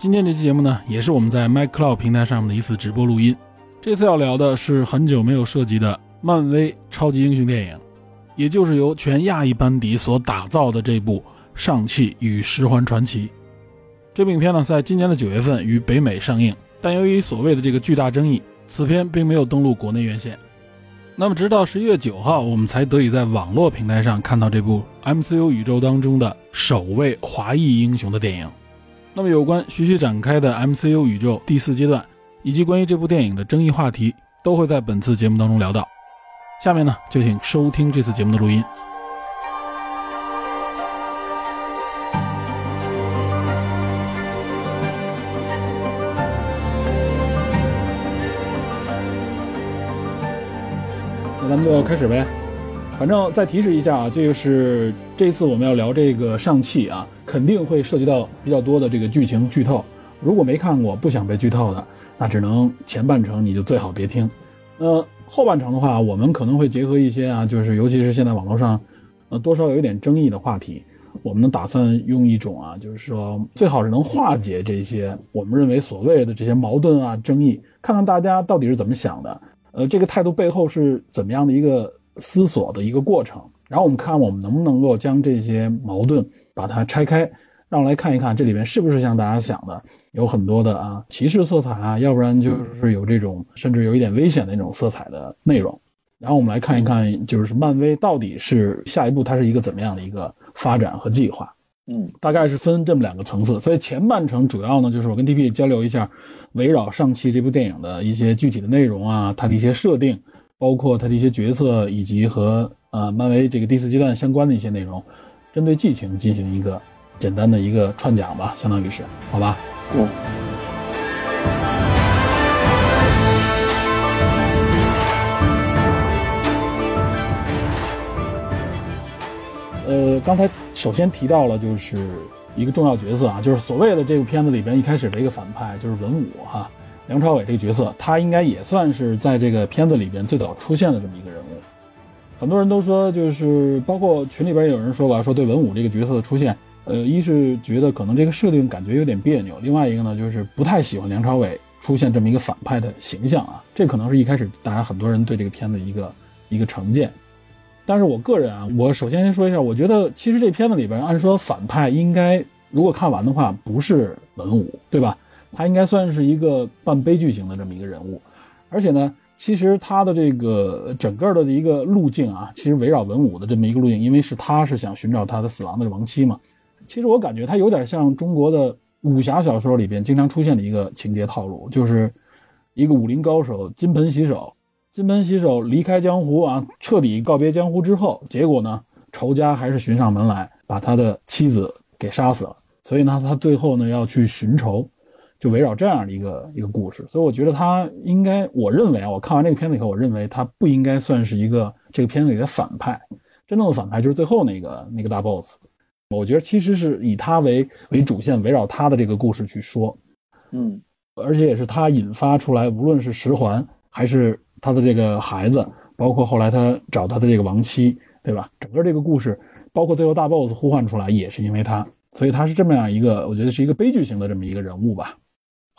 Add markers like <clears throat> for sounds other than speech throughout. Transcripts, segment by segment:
今天这期节目呢，也是我们在 MyCloud 平台上面的一次直播录音。这次要聊的是很久没有涉及的漫威超级英雄电影，也就是由全亚裔班底所打造的这部《上汽与十环传奇》。这部影片呢，在今年的九月份于北美上映，但由于所谓的这个巨大争议，此片并没有登陆国内院线。那么，直到十一月九号，我们才得以在网络平台上看到这部 MCU 宇宙当中的首位华裔英雄的电影。那么，有关徐徐展开的 MCU 宇宙第四阶段，以及关于这部电影的争议话题，都会在本次节目当中聊到。下面呢，就请收听这次节目的录音。那咱们就开始呗。反正再提示一下啊，这个是这次我们要聊这个上汽啊，肯定会涉及到比较多的这个剧情剧透。如果没看过不想被剧透的，那只能前半程你就最好别听。呃，后半程的话，我们可能会结合一些啊，就是尤其是现在网络上，呃，多少有一点争议的话题，我们打算用一种啊，就是说最好是能化解这些我们认为所谓的这些矛盾啊、争议，看看大家到底是怎么想的。呃，这个态度背后是怎么样的一个思索的一个过程？然后我们看我们能不能够将这些矛盾把它拆开，让我来看一看这里面是不是像大家想的有很多的啊歧视色彩啊，要不然就是有这种甚至有一点危险的那种色彩的内容。然后我们来看一看，就是漫威到底是下一步它是一个怎么样的一个发展和计划？嗯，大概是分这么两个层次。所以前半程主要呢就是我跟 DP 交流一下。围绕上期这部电影的一些具体的内容啊，它的一些设定，包括他的一些角色，以及和呃漫威这个第四阶段相关的一些内容，针对剧情进行一个简单的一个串讲吧，相当于是，好吧？嗯。呃，刚才首先提到了就是。一个重要角色啊，就是所谓的这部片子里边一开始的一个反派，就是文武哈，梁朝伟这个角色，他应该也算是在这个片子里边最早出现的这么一个人物。很多人都说，就是包括群里边有人说吧，说对文武这个角色的出现，呃，一是觉得可能这个设定感觉有点别扭，另外一个呢，就是不太喜欢梁朝伟出现这么一个反派的形象啊，这可能是一开始大家很多人对这个片子一个一个成见。但是我个人啊，我首先先说一下，我觉得其实这片子里边，按说反派应该如果看完的话，不是文武，对吧？他应该算是一个半悲剧型的这么一个人物。而且呢，其实他的这个整个的一个路径啊，其实围绕文武的这么一个路径，因为是他是想寻找他的死亡的亡妻嘛。其实我感觉他有点像中国的武侠小说里边经常出现的一个情节套路，就是一个武林高手金盆洗手。金盆洗手，离开江湖啊，彻底告别江湖之后，结果呢，仇家还是寻上门来，把他的妻子给杀死了。所以呢，他最后呢要去寻仇，就围绕这样的一个一个故事。所以我觉得他应该，我认为啊，我看完这个片子以后，我认为他不应该算是一个这个片子里的反派，真正的反派就是最后那个那个大 boss。我觉得其实是以他为为主线，围绕他的这个故事去说，嗯，而且也是他引发出来，无论是十环还是。他的这个孩子，包括后来他找他的这个亡妻，对吧？整个这个故事，包括最后大 boss 呼唤出来，也是因为他，所以他是这么样一个，我觉得是一个悲剧型的这么一个人物吧。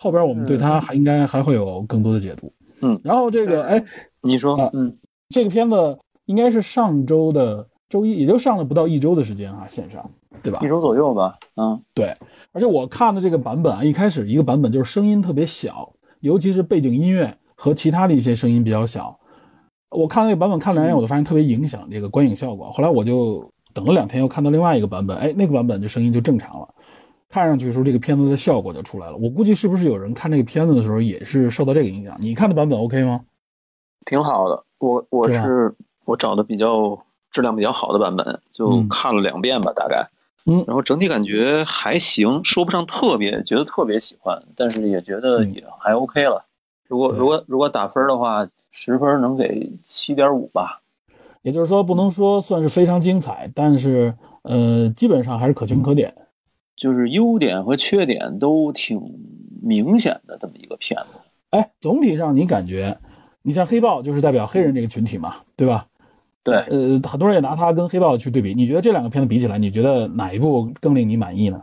后边我们对它还应该还会有更多的解读。嗯，然后这个，哎，你说，嗯，这个片子应该是上周的周一，也就上了不到一周的时间啊，线上，对吧？一周左右吧。嗯，对。而且我看的这个版本啊，一开始一个版本就是声音特别小，尤其是背景音乐。和其他的一些声音比较小，我看那个版本看两眼，我就发现特别影响这个观影效果。后来我就等了两天，又看到另外一个版本，哎，那个版本就声音就正常了，看上去的时候这个片子的效果就出来了。我估计是不是有人看这个片子的时候也是受到这个影响？你看的版本 OK 吗？挺好的，我我是我找的比较质量比较好的版本，就看了两遍吧，大概嗯然后整体感觉还行，说不上特别觉得特别喜欢，但是也觉得嗯也还 OK 了。如果如果如果打分的话，十分能给七点五吧。也就是说，不能说算是非常精彩，但是呃，基本上还是可圈可点。就是优点和缺点都挺明显的这么一个片子。哎，总体上你感觉，你像黑豹就是代表黑人这个群体嘛，对吧？对，呃，很多人也拿它跟黑豹去对比，你觉得这两个片子比起来，你觉得哪一部更令你满意呢？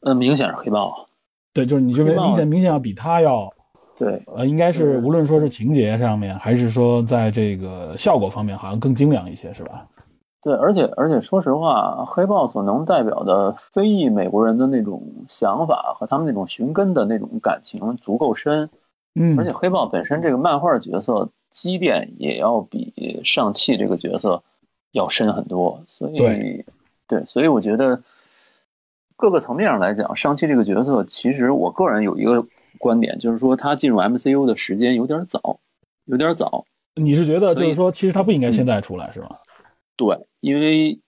呃，明显是黑豹。对，就是你认为黑豹明显明显要比它要对，呃，应该是嗯无论说是情节上面，还是说在这个效果方面，好像更精良一些，是吧？对，而且而且说实话，黑豹所能代表的非裔美国人的那种想法和他们那种寻根的那种感情足够深，嗯，而且黑豹本身这个漫画角色积淀也要比上汽这个角色要深很多，所以对对所以我觉得各个层面上来讲，上汽这个角色其实我个人有一个观点，就是说他进入 MCU 的时间有点早，有点早。你是觉得就是说，其实他不应该现在出来，是吗？对，因为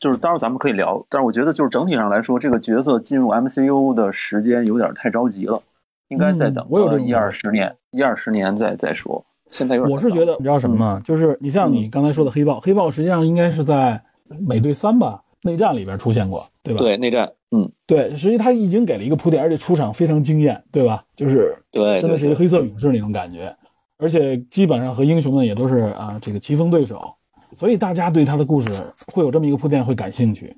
就是当然咱们可以聊，但是我觉得就是整体上来说，这个角色进入 MCU 的时间有点太着急了，应该再等嗯我有这个一二十年，一二十年再再说。现在有点我是觉得，你知道什么吗？就是你像你刚才说的黑豹，黑豹实际上应该是在美队三吧内战里边出现过，对吧？对内战，嗯，对，实际他已经给了一个铺垫，而且出场非常惊艳，对吧？就是对，真的是一个黑色勇士那种感觉，而且基本上和英雄们也都是啊这个棋逢对手，所以大家对他的故事会有这么一个铺垫会感兴趣。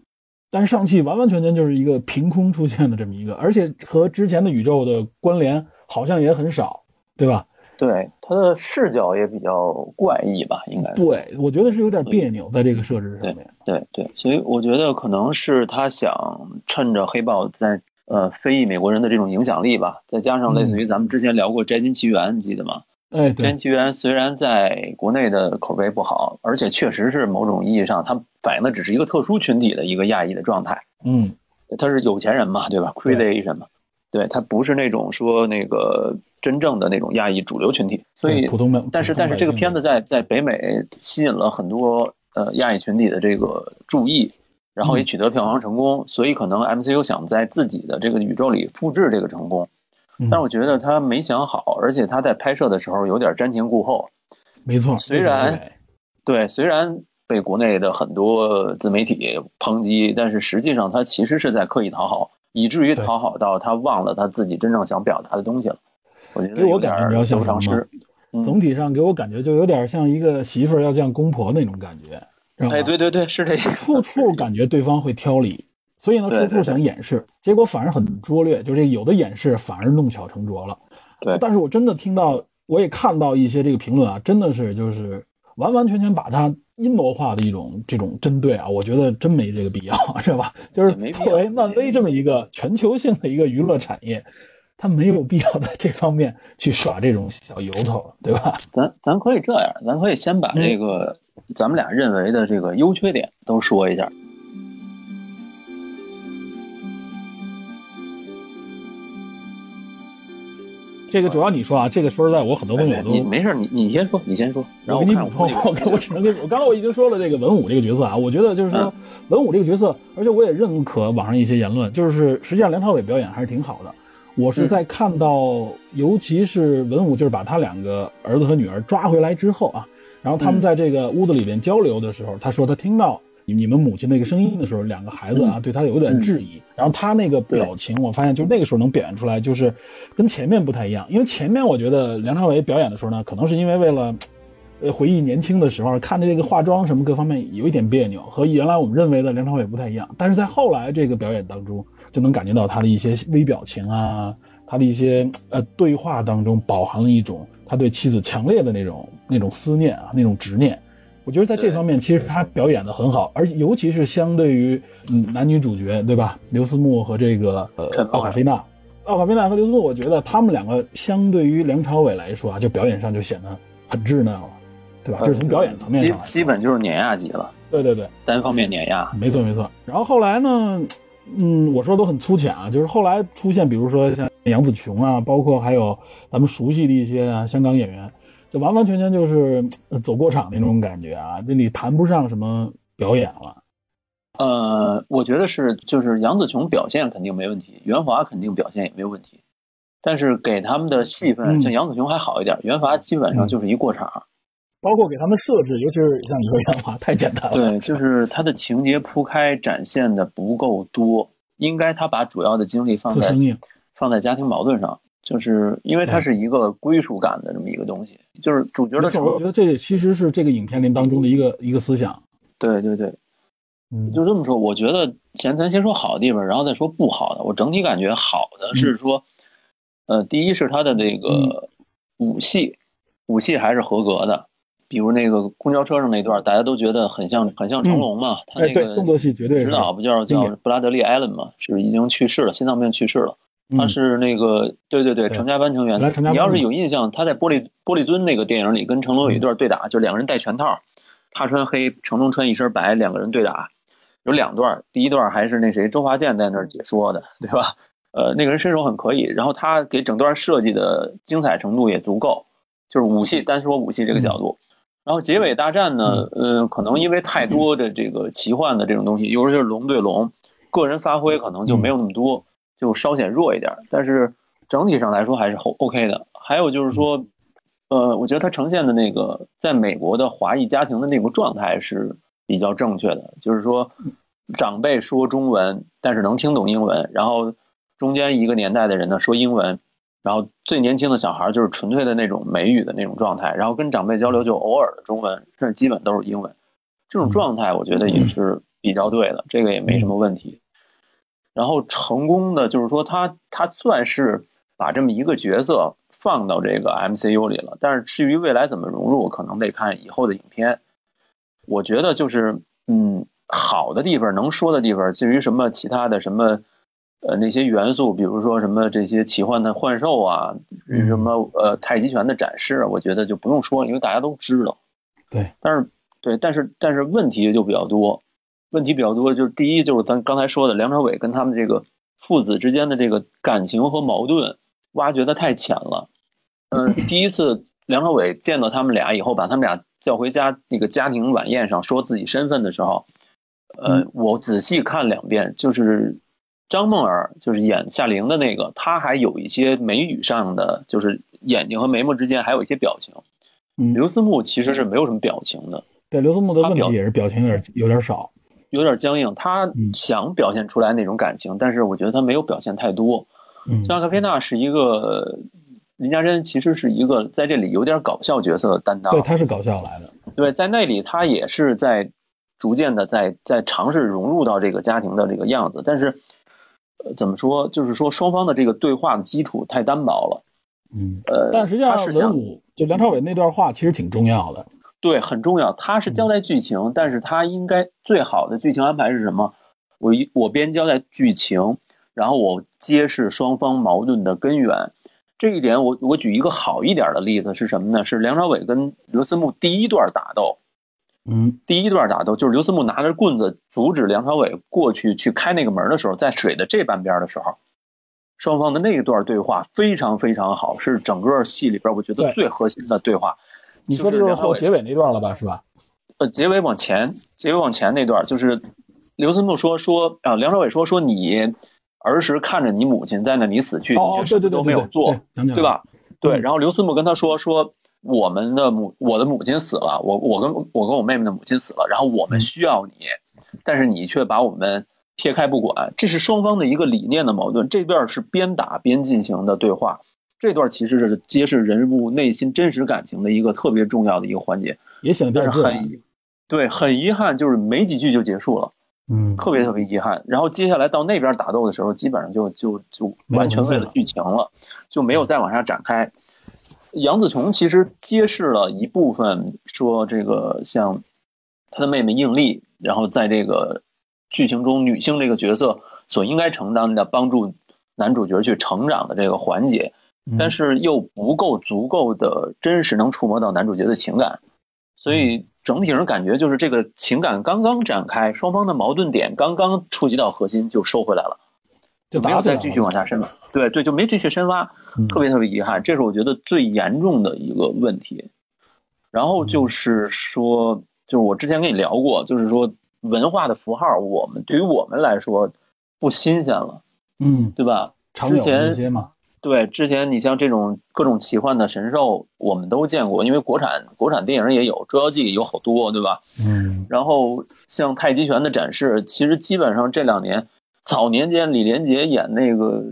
但是上汽完完全全就是一个凭空出现的这么一个，而且和之前的宇宙的关联好像也很少，对吧？对，他的视角也比较怪异吧，应该。对，我觉得是有点别扭在这个设置上面。对对，所以我觉得可能是他想趁着黑豹在呃非裔美国人的这种影响力吧，再加上类似于咱们之前聊过《摘金奇缘》，你记得吗？对金，奇缘》虽然在国内的口碑不好，而且确实是某种意义上，它反映的只是一个特殊群体的一个亚裔的状态。嗯，他是有钱人嘛，对吧？Crazy Asian 嘛，对他不是那种说那个真正的那种亚裔主流群体，所以普通的，但是但是这个片子在在北美吸引了很多呃亚裔群体的这个注意，然后也取得票房成功，所以可能 MCU 想在自己的这个宇宙里复制这个成功，嗯但我觉得他没想好，而且他在拍摄的时候有点瞻前顾后。没错，虽然对，虽然被国内的很多自媒体抨击，但是实际上他其实是在刻意讨好，以至于讨好到他忘了他自己真正想表达的东西了。我觉得给我感觉比较像什么总体上给我感觉就有点像一个媳妇儿要见公婆那种感觉？哎，对对对，是这意思。处处感觉对方会挑理，所以呢，处处想掩饰，结果反而很拙劣，就这有的掩饰反而弄巧成拙了。对但是我真的听到，我也看到一些这个评论啊，真的是就是完完全全把它阴谋化的一种这种针对啊，我觉得真没这个必要，<laughs> 是吧？就是作为漫威这么一个全球性的一个娱乐产业，它没有必要在这方面去耍这种小由头，对吧？咱咱可以这样，咱可以先把这个、咱们俩认为的这个优缺点都说一下。这个主要你说啊，这个说实在，我很多东西我都你没事，你你先说，你先说，然后我给你补充看我，我我只能跟我刚才我已经说了这个文武这个角色啊，我觉得就是说嗯文武这个角色，而且我也认可网上一些言论，就是实际上梁朝伟表演还是挺好的。我是在看到，尤其是文武就是把他两个儿子和女儿抓回来之后啊，然后他们在这个屋子里边交流的时候，他说他听到你们母亲那个声音的时候，两个孩子啊对他有点质疑，然后他那个表情，我发现就那个时候能表现出来，就是跟前面不太一样，因为前面我觉得梁朝伟表演的时候呢，可能是因为为了。呃，回忆年轻的时候，看着这个化妆什么各方面有一点别扭，和原来我们认为的梁朝伟不太一样。但是在后来这个表演当中，就能感觉到他的一些微表情啊，他的一些呃对话当中饱含了一种他对妻子强烈的那种那种思念啊，那种执念。我觉得在这方面，其实他表演的很好，而尤其是相对于嗯男女主角对吧，刘思慕和这个呃奥卡菲娜，奥卡菲娜和刘思慕，我觉得他们两个相对于梁朝伟来说啊，就表演上就显得很稚嫩了，对吧？就是从表演层面上，基本就是碾压级了，对对对，单方面碾压。没错没错。然后后来呢，嗯，我说都很粗浅啊，就是后来出现，比如说像杨紫琼啊，包括还有咱们熟悉的一些啊香港演员，就完完全全就是呃走过场那种感觉啊，这你谈不上什么表演了。呃，我觉得是，就是杨紫琼表现肯定没问题，袁华肯定表现也没有问题，但是给他们的戏份，嗯像杨紫琼还好一点，袁华基本上就是一过场。包括给他们设置，尤其是像你说袁华，太简单了。对，就是他的情节铺开展现的不够多，应该他把主要的精力放在。放在家庭矛盾上，就是因为它是一个归属感的这么一个东西，就是主角的没错，我觉得这个其实是这个影片里当中的一个一个思想。对对对，嗯，就这么说，我觉得先咱先说好的地方，然后再说不好的。我整体感觉好的是说，呃，第一是他的那个武戏，武戏还是合格的，比如那个公交车上那段，大家都觉得很像很像成龙嘛，他哎，那个，动作戏绝对是。指导不叫叫布拉德利·艾伦嘛，是已经去世了，心脏病去世了。他嗯。是那个对对对，对成家班成员你要是有印象，他在玻璃玻璃樽那个电影里跟成龙有一段对打，就两个人戴拳套，他穿黑，成龙穿一身白，两个人对打，有两段。第一段还是那谁周华健在那儿解说的，对吧？呃，那个人身手很可以，然后他给整段设计的精彩程度也足够，就是武戏单说武戏这个角度。然后结尾大战呢，呃，可能因为太多的这个奇幻的这种东西，尤其是龙对龙，个人发挥可能就没有那么多，就稍显弱一点。但是整体上来说还是 O OK 的。还有就是说，呃，我觉得它呈现的那个在美国的华裔家庭的那个状态是比较正确的，就是说长辈说中文，但是能听懂英文，然后中间一个年代的人呢说英文，然后最年轻的小孩就是纯粹的那种美语的那种状态，然后跟长辈交流就偶尔的中文，甚至基本都是英文。这种状态我觉得也是比较对的，这个也没什么问题。然后成功的就是说他他算是把这么一个角色放到这个 MCU 里了，但是至于未来怎么融入，可能得看以后的影片。我觉得就是嗯，好的地方能说的地方，至于什么其他的什么呃那些元素，比如说什么这些奇幻的幻兽啊，嗯什么呃太极拳的展示啊，我觉得就不用说了，因为大家都知道。对，但是对，但是但是问题就比较多，问题比较多，就是第一就是咱刚才说的梁朝伟跟他们这个父子之间的这个感情和矛盾挖掘的太浅了。嗯、第一次梁朝伟见到他们俩以后，把他们俩叫回家那个家庭晚宴上说自己身份的时候，呃，我仔细看两遍，就是张梦儿就是演夏玲的那个，她还有一些眉宇上的，就是眼睛和眉毛之间还有一些表情。嗯，刘思慕其实是没有什么表情的，对刘思慕的问题也是表情有点有点少。有点僵硬。他嗯想表现出来那种感情，但是我觉得他没有表现太多。嗯，像阿卡菲娜是一个林家珍，其实是一个在这里有点搞笑角色的担当。对，他是搞笑来的。对，在那里他也是在逐渐的在在尝试融入到这个家庭的这个样子，但是。呃，怎么说？就是说双方的这个对话的基础太单薄了。嗯，呃，但实际上就梁朝伟那段话其实挺重要的。对，很重要。它是交代剧情，但是它应该最好的剧情安排是什么？我一我边交代剧情，然后我揭示双方矛盾的根源。这一点我我举一个好一点的例子是什么呢？是梁朝伟跟刘思慕第一段打斗，嗯第一段打斗就是刘思慕拿着棍子阻止梁朝伟过去去开那个门的时候，在水的这半边的时候，双方的那一段对话非常非常好，是整个戏里边我觉得最核心的对话。你说的就是后结尾那段了吧？是吧？呃，结尾往前，结尾往前那段就是刘思慕说说啊，梁朝伟说说你儿时看着你母亲在那里死去，哦，你什么对对都没有做，对？吧？对，嗯然后刘思慕跟他说说我们的母我的母亲死了，我我跟我跟我妹妹的母亲死了，然后我们需要你，但是你却把我们撇开不管，这是双方的一个理念的矛盾。这段是边打边进行的对话，这段其实是揭示人物内心真实感情的一个特别重要的一个环节，也显得。很对很遗憾，就是没几句就结束了。嗯，特别特别遗憾。然后接下来到那边打斗的时候，基本上就就就完全为了剧情了，就没有再往下展开。杨紫琼其实揭示了一部分，说这个像她的妹妹应丽，然后在这个剧情中女性这个角色所应该承担的帮助男主角去成长的这个环节，嗯但是又不够足够的真实能触摸到男主角的情感，所以整体上感觉就是这个情感刚刚展开，双方的矛盾点刚刚触及到核心就收回来了，就没有打起来了再继续往下深了。对对，就没继续深挖，嗯特别特别遗憾，这是我觉得最严重的一个问题。然后就是说，就是我之前跟你聊过，就是说文化的符号，我们对于我们来说不新鲜了，嗯，对吧？之前一些嘛，对，之前你像这种各种奇幻的神兽，我们都见过，因为国产国产电影也有，《捉妖记》有好多，对吧？嗯然后像太极拳的展示，其实基本上这两年，早年间李连杰演那个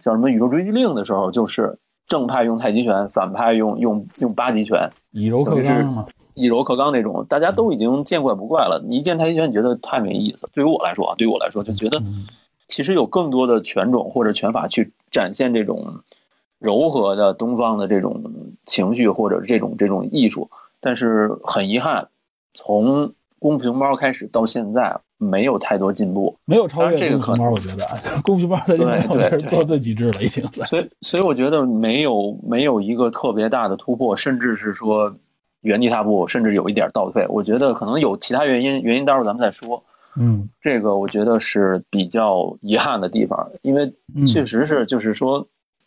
叫什么《宇宙追击令》的时候，就是正派用太极拳，反派用用用八极拳，以柔克刚嘛，以柔克刚那种，大家都已经见怪不怪了。你一见太极拳，你觉得太没意思。对于我来说啊，对于我来说，就觉得嗯其实有更多的拳种或者拳法去展现这种柔和的东方的这种情绪或者这种这种艺术，但是很遗憾，从功夫熊猫开始到现在没有太多进步，没有超越这个功夫熊猫，我觉得 <laughs> 功夫熊猫的这对对是做最极致了，已经。所以所以我觉得没有没有一个特别大的突破，甚至是说原地踏步，甚至有一点倒退。我觉得可能有其他原因，原因待会儿咱们再说。嗯这个我觉得是比较遗憾的地方，因为嗯，确实是就是说，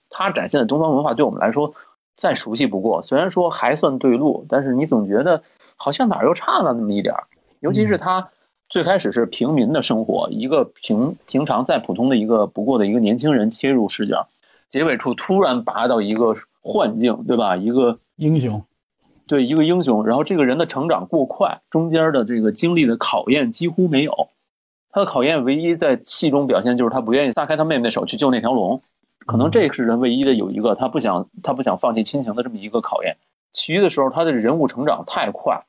它展现的东方文化对我们来说再熟悉不过。虽然说还算对路，但是你总觉得好像哪儿又差了那么一点儿。尤其是它最开始是平民的生活，一个平平常再普通的一个不过的一个年轻人切入视角，结尾处突然拔到一个幻境，对吧？一个英雄，对一个英雄，然后这个人的成长过快，中间的这个经历的考验几乎没有。他的考验唯一在戏中表现就是他不愿意撒开他妹妹的手去救那条龙，可能这是人唯一的有一个他不想他不想放弃亲情的这么一个考验。其余的时候，他的人物成长太快，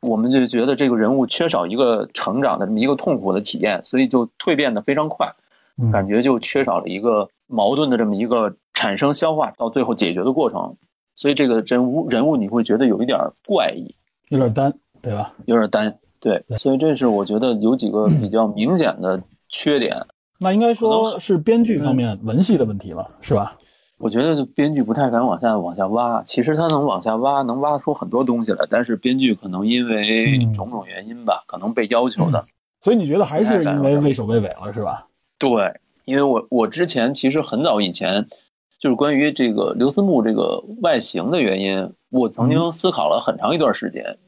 我们就觉得这个人物缺少一个成长的这么一个痛苦的体验，所以就蜕变的非常快，嗯感觉就缺少了一个矛盾的这么一个产生、消化到最后解决的过程。所以这个人物人物你会觉得有一点怪异，有点单，对吧？有点单，对，所以这是我觉得有几个比较明显的缺点。<clears throat> 那应该说是编剧方面文戏的问题了，是吧？我觉得编剧不太敢往下往下挖，其实他能往下挖，能挖出很多东西来，但是编剧可能因为嗯种种原因吧，可能被要求的。所以你觉得还是因为畏首畏尾了，是吧？对，因为我我之前其实很早以前，就是关于这个刘思慕这个外形的原因，我曾经思考了很长一段时间，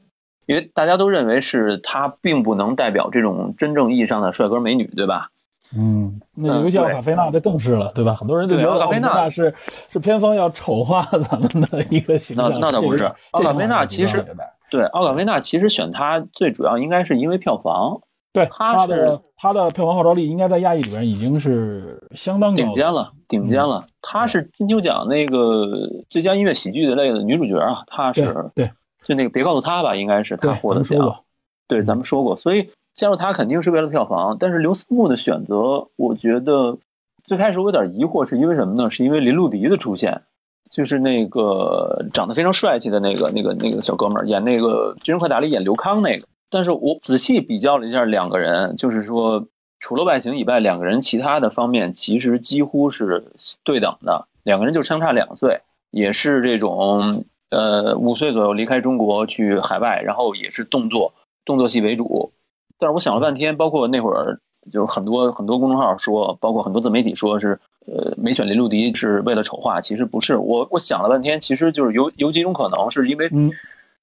因为大家都认为是他并不能代表这种真正意义上的帅哥美女，对吧？嗯，那嗯尤其奥卡菲娜这更是了，对吧？很多人就觉得奥卡菲娜是是偏方要丑化咱们的一个形象。那那倒不是奥卡菲娜其实对，奥卡菲娜其实选他最主要应该是因为票房对他他的是他的票房号召力应该在亚裔里边已经是相当顶尖了，顶尖了。她是金球奖那个最佳音乐喜剧的类的女主角啊，她是对就那个别告诉她吧，应该是对，她获的奖。对，咱们说过，所以加入他肯定是为了票房。但是刘思慕的选择，我觉得最开始我有点疑惑，是因为什么呢？是因为林路迪的出现，就是那个长得非常帅气的那个那个那个小哥们儿，演那个《军人快打》里演刘康那个。但是我仔细比较了一下两个人，就是说除了外形以外，两个人其他的方面其实几乎是对等的，两个人就相差两岁，也是这种呃五岁左右离开中国去海外，然后也是动作动作戏为主。但是我想了半天，包括那会儿就是很多很多公众号说，包括很多自媒体说是呃没选林路迪是为了丑化，其实不是。我我想了半天，其实就是有有几种可能，是因为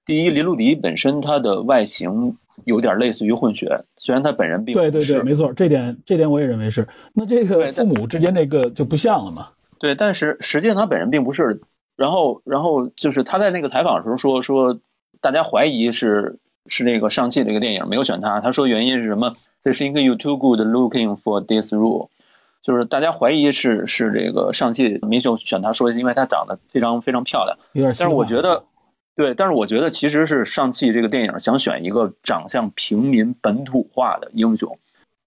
第一，林路迪本身他的外形有点类似于混血，虽然他本人并不对对对，没错，这点这点我也认为是。那这个对父母之间那个就不像了嘛？对，但是实际上他本人并不是。然后，然后就是他在那个采访的时候说说，大家怀疑是是那个上汽这个电影没有选他。他说原因是什么？这是一个 you too good looking for this role，就是大家怀疑是是这个上汽没有选他，说因为他长得非常非常漂亮。但是我觉得，对，但是我觉得其实是上汽这个电影想选一个长相平民本土化的英雄。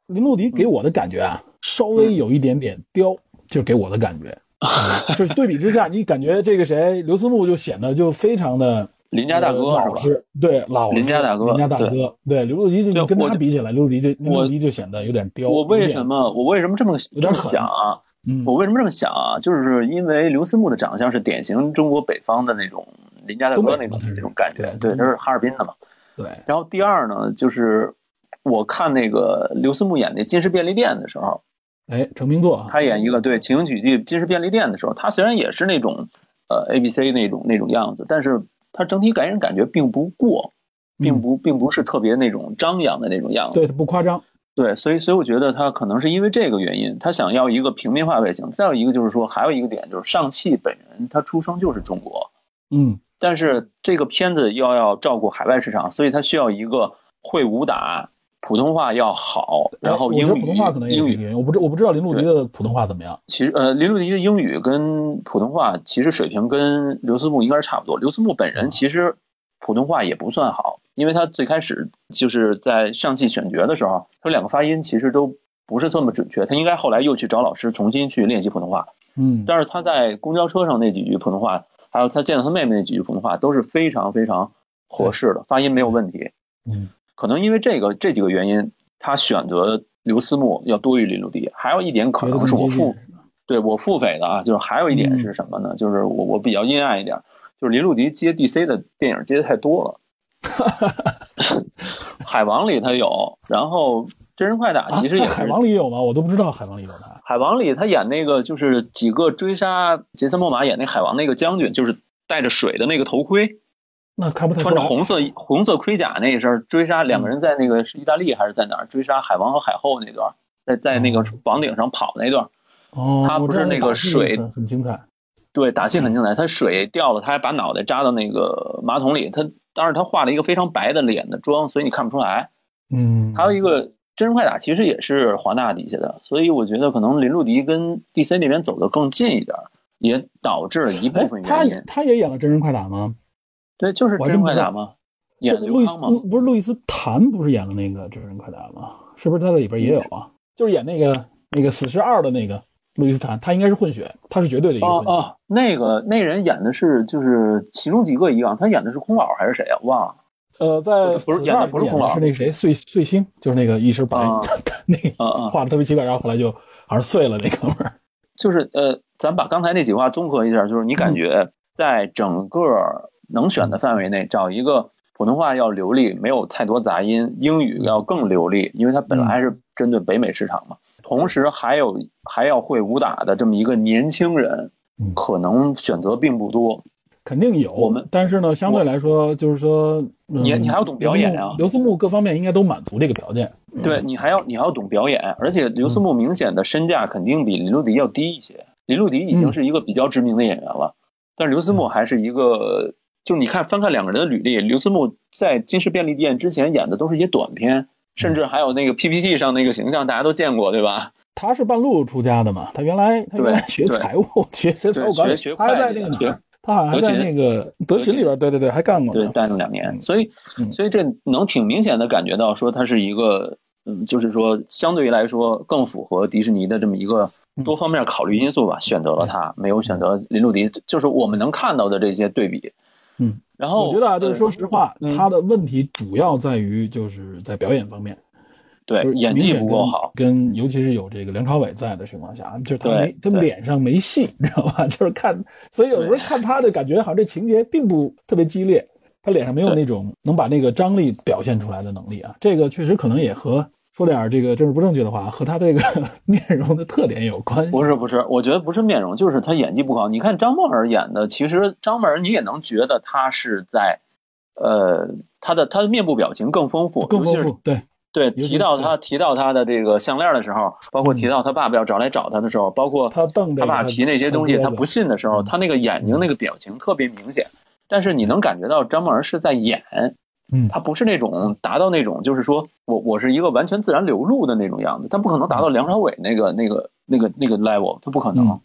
林路迪给我的感觉啊，稍微有一点点刁，就给我的感觉，<laughs> 嗯就是对比之下，你感觉这个谁刘思慕就显得就非常的邻家大哥是吧？呃老实，对老实邻家大哥邻家大哥，对刘路迪就跟他比起来，刘路迪就刘我路迪就显得有点刁。我为什么我为什么这么这么有点想啊？嗯我为什么这么想啊？就是因为刘思慕的长相是典型中国北方的那种邻家大哥那种那种感觉，对对，他是哈尔滨的嘛。对然后第二呢，就是我看那个刘思慕演那《金氏便利店》的时候，哎成名作啊，他演一个对情景喜剧《金氏便利店》的时候，他虽然也是那种呃 A B C 那种那种样子，但是他整体给人感觉并不过，并不并不是特别那种张扬的那种样子。对他，不夸张。对，所以所以我觉得他可能是因为这个原因，他想要一个平民化外形。再有一个就是说，还有一个点就是上汽本人他出生就是中国，嗯，但是这个片子要要照顾海外市场，所以他需要一个会武打、普通话要好，然后英语普通话可能英语。我不知我不知道林路迪的普通话怎么样。其实呃，林路迪的英语跟普通话其实水平跟刘思慕应该是差不多。刘思慕本人其实普通话也不算好，因为他最开始就是在上戏选角的时候，他两个发音其实都不是这么准确。他应该后来又去找老师重新去练习普通话，嗯，但是他在公交车上那几句普通话，还有他见到他妹妹那几句普通话都是非常非常合适的，发音没有问题。嗯，可能因为这个这几个原因，他选择刘思慕要多于林路迪。还有一点可能是我父近。对我付费的啊，就是还有一点嗯是什么呢？就是我我比较阴暗一点，就是林路迪接 DC 的电影接的太多了。<laughs> 海王里他有，然后真人快打其实也海王里有吗？我都不知道海王里有他。海王里他演那个就是几个追杀杰森·莫玛演那海王那个将军，就是带着水的那个头盔，那看不太。穿着红色红色盔甲那一身追杀两个人在那个是意大利还是在哪儿追杀海王和海后那段，在在那个房顶上跑那段，哦，他不是那个水很很精彩。对，打戏很精彩。他水掉了，他还把脑袋扎到那个马桶里。他当然他画了一个非常白的脸的妆，所以你看不出来。嗯，还有一个真人快打其实也是华纳底下的，所以我觉得可能林路迪跟 DC 那边走得更近一点，也导致了一部哎分，他原因。他也演了真人快打吗？对，就是真人快打吗？演这路易斯刘康吗？不是路易斯谭不是演了那个真人快打吗？是不是他在里边也有啊？就是演那个那个死侍二的那个路易斯坦，他应该是混血，他是绝对的一个混血。哦哦，那个那人演的是就是其中几个一样，他演的是空老还是谁啊？忘了。呃，在不是演的不是空老是那个谁碎碎星，就是那个一身白，<laughs> 啊那个啊啊！画的特别奇怪，然后后来就好像碎了那哥们儿。<laughs> 就是呃，咱把刚才那几句话综合一下，就是你感觉在整个能选的范围内，找一个普通话要流利，没有太多杂音，英语要更流利，因为它本来是针对北美市场嘛。同时还有还要会武打的这么一个年轻人嗯，可能选择并不多。肯定有，我们但是呢，相对来说，就是说，嗯你你还要懂表演啊刘思慕各方面应该都满足这个条件。对你还要你还要懂表演，而且刘思慕明显的身价肯定比林路迪要低一些。林路迪已经是一个比较知名的演员了，但是刘思慕还是一个，就是你看翻看两个人的履历，刘思慕在金氏便利店之前演的都是一些短片，甚至还有那个 PPT 上那个形象大家都见过，对吧？他是半路出家的嘛，他原来他原来学财务，学 <laughs> 学财务管理，学学他还在那个哪？他好像还在那个德勤里边，对对对，还干过对，呢。待了两年，所以嗯所以这能挺明显的感觉到说他是一个。嗯，就是说，相对于来说更符合迪士尼的这么一个多方面考虑因素吧，选择了他，没有选择林路迪，就是我们能看到的这些对比。嗯，然后我觉得啊，就是说实话，嗯。他的问题主要在于就是在表演方面，对就是演技不够好，跟尤其是有这个梁朝伟在的情况下，就是他没他脸上没戏，你知道吧？<laughs> 就是看，所以有时候看他的感觉好像这情节并不特别激烈，他脸上没有那种能把那个张力表现出来的能力啊。这个确实可能也和说点这个政治不正确的话，和他这个 <laughs> 面容的特点有关系。不是不是，我觉得不是面容，就是他演技不好。你看张梦儿演的，其实张梦儿你也能觉得他是在，呃，他的他的面部表情更丰富，更丰富，对，对，提到他提到他的这个项链的时候，包括提到他爸爸要找来找他的时候，包括他瞪他爸提那些东西，他不信的时候，嗯他那个眼睛那个表情特别明显。但是你能感觉到张梦儿是在演，嗯他不是那种达到那种就是说我我是一个完全自然流露的那种样子，他不可能达到梁朝伟那个那个那个那个 level，他不可能，嗯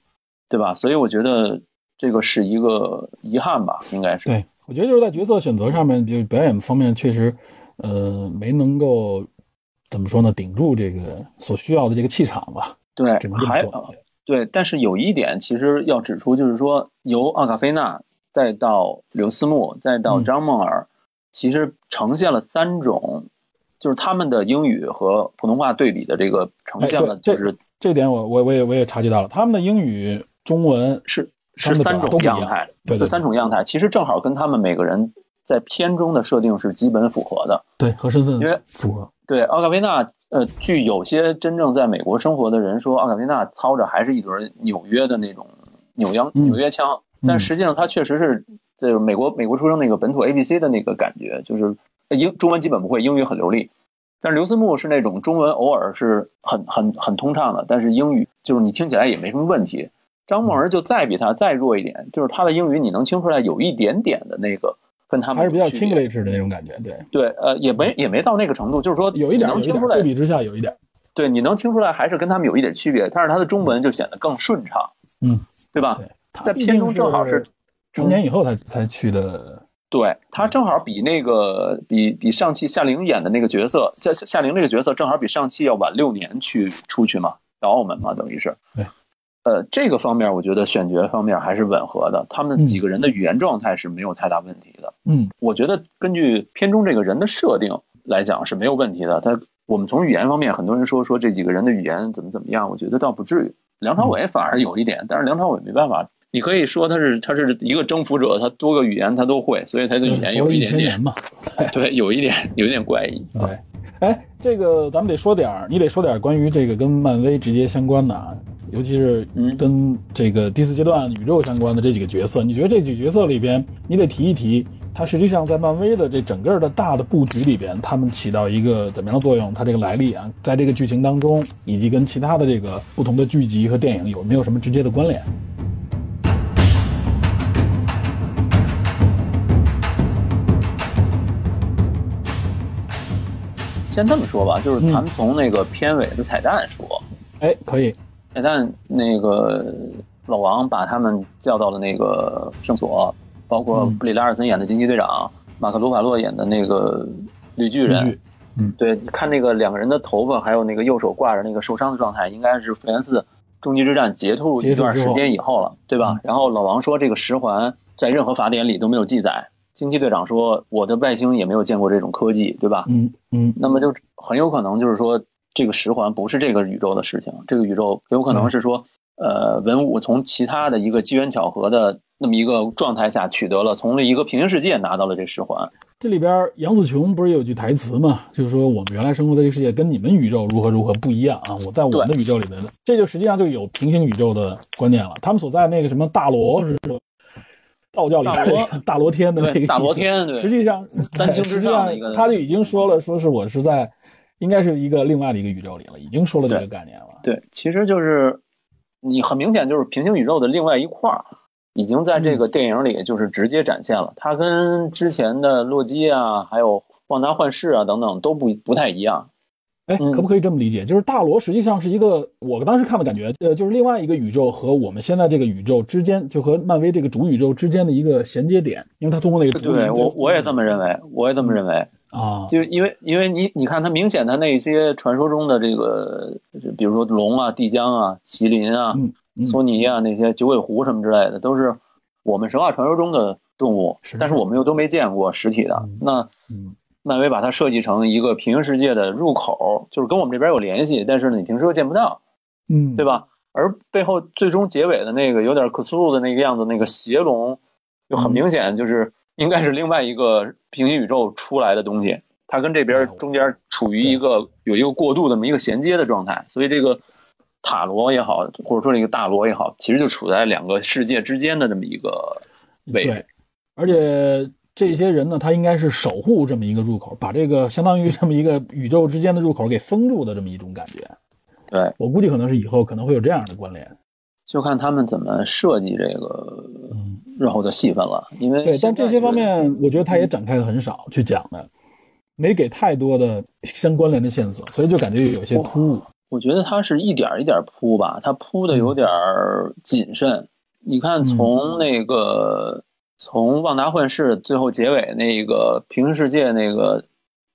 对吧？所以我觉得这个是一个遗憾吧，应该是。对，我觉得就是在角色选择上面，就表演方面确实，呃，没能够怎么说呢，顶住这个所需要的这个气场吧，对只能这么还说。对，但是有一点其实要指出，就是说由奥卡菲娜再到刘思慕再到嗯张梦儿，其实呈现了三种，就是他们的英语和普通话对比的这个呈现了，就是这点我我我也我也察觉到了，他们的英语、中文，是是三种样样态，对对是三种样态，其实正好跟他们每个人在片中的设定是基本符合的。对和身份因为符合。对奥卡维纳，呃，据有些真正在美国生活的人说，奥卡维纳操着还是一对纽约的那种纽央嗯纽约腔，但实际上他确实是这个美国美国出生那个本土 A B C 的那个感觉，就是英中文基本不会，英语很流利。但是刘思慕是那种中文偶尔是很很很通畅的，但是英语就是你听起来也没什么问题。张梦儿就再比他再弱一点，就是他的英语你能听出来有一点点的那个跟他们还是比较有区别 English 的那种感觉，对，对，呃，也没也没到那个程度，就是说有一点，能听出来对比之下有一点，对，你能听出来还是跟他们有一点区别，但是他的中文就显得更顺畅，嗯，对吧？对，在片中正好是成年以后才才去的，对他正好比那个比比上汽夏玲演的那个角色，夏夏玲这个角色正好比上汽要晚六年去出去嘛，到澳门嘛，等于是。对。呃，这个方面我觉得选角方面还是吻合的，他们几个人的语言状态是没有太大问题的。嗯我觉得根据片中这个人的设定来讲是没有问题的。他我们从语言方面，很多人说说这几个人的语言怎么怎么样，我觉得倒不至于。梁朝伟反而有一点，但是梁朝伟没办法，你可以说他是他是一个征服者，他多个语言他都会，所以他的语言有一点点嘛，对，有一点有一点怪异。对，哎，这个咱们得说点儿，你得说点儿关于这个跟漫威直接相关的啊，尤其是嗯跟这个第四阶段宇宙相关的这几个角色，你觉得这几个角色里边，你得提一提，它实际上在漫威的这整个的大的布局里边，他们起到一个怎么样的作用？它这个来历啊，在这个剧情当中，以及跟其他的这个不同的剧集和电影有没有什么直接的关联？先这么说吧，就是咱们从那个片尾的彩蛋说，哎，可以，彩蛋那个老王把他们叫到了那个圣所，包括嗯。布里拉尔森演的惊奇队长，马克·鲁法洛演的那个绿巨人，嗯。对，看那个两个人的头发，还有那个右手挂着那个受伤的状态，应该是复联四终极之战结束一段时间以后了，对吧？然后老王说这个十环在任何法典里都没有记载，惊奇队长说我的外星也没有见过这种科技，对吧？嗯嗯那么就很有可能就是说，这个十环不是这个宇宙的事情，这个宇宙有可能是说，呃，文武从其他的一个机缘巧合的那么一个状态下取得了，从了一个平行世界拿到了这十环。这里边杨紫琼不是有句台词嘛，就是说我们原来生活的这个世界跟你们宇宙如何如何不一样啊！我在我们的宇宙里面，这就实际上就有平行宇宙的观念了。他们所在那个什么大罗是说道教里边这个大罗天的那个，大罗天，对，实际上三清之上的一个他就已经说了，说是我是在应该是一个另外的一个宇宙里了，已经说了这个概念了。对，其实就是你很明显就是平行宇宙的另外一块儿，已经在这个电影里就是直接展现了。它跟之前的洛基啊，还有旺达幻视啊等等都不不太一样。可不可以这么理解？就是大罗实际上是一个，我当时看的感觉，呃，就是另外一个宇宙和我们现在这个宇宙之间，就和漫威这个主宇宙之间的一个衔接点，因为它通过那个对我我也这么认为，我也这么认为。啊，就因为因为你你看，它明显它那些传说中的这个，就比如说龙啊、帝江啊、麒麟啊、嗯嗯索尼啊那些九尾狐什么之类的，都是我们神话传说中的动物，是但是我们又都没见过实体的嗯。那嗯漫威把它设计成一个平行世界的入口，就是跟我们这边有联系，但是呢，你平时又见不到，嗯，对？吧？而背后最终结尾的那个有点克苏鲁的那个样子，那个邪龙，就很明显就是应该是另外一个平行宇宙出来的东西，它跟这边中间处于一个有一个过渡这么一个衔接的状态，所以这个塔罗也好，或者说这个大罗也好，其实就处在两个世界之间的这么一个位置对。，而且这些人呢，他应该是守护这么一个入口，把这个相当于这么一个宇宙之间的入口给封住的这么一种感觉。对，我估计可能是以后可能会有这样的关联。就看他们怎么设计这个嗯，日后的戏份了，因为对，但这些方面，我觉得他也展开的很少去讲的，没给太多的相关联的线索，所以就感觉有些突兀。我觉得他是一点一点铺吧，他铺的有点谨慎。你看，从那个、从旺达幻视最后结尾那个平行世界那个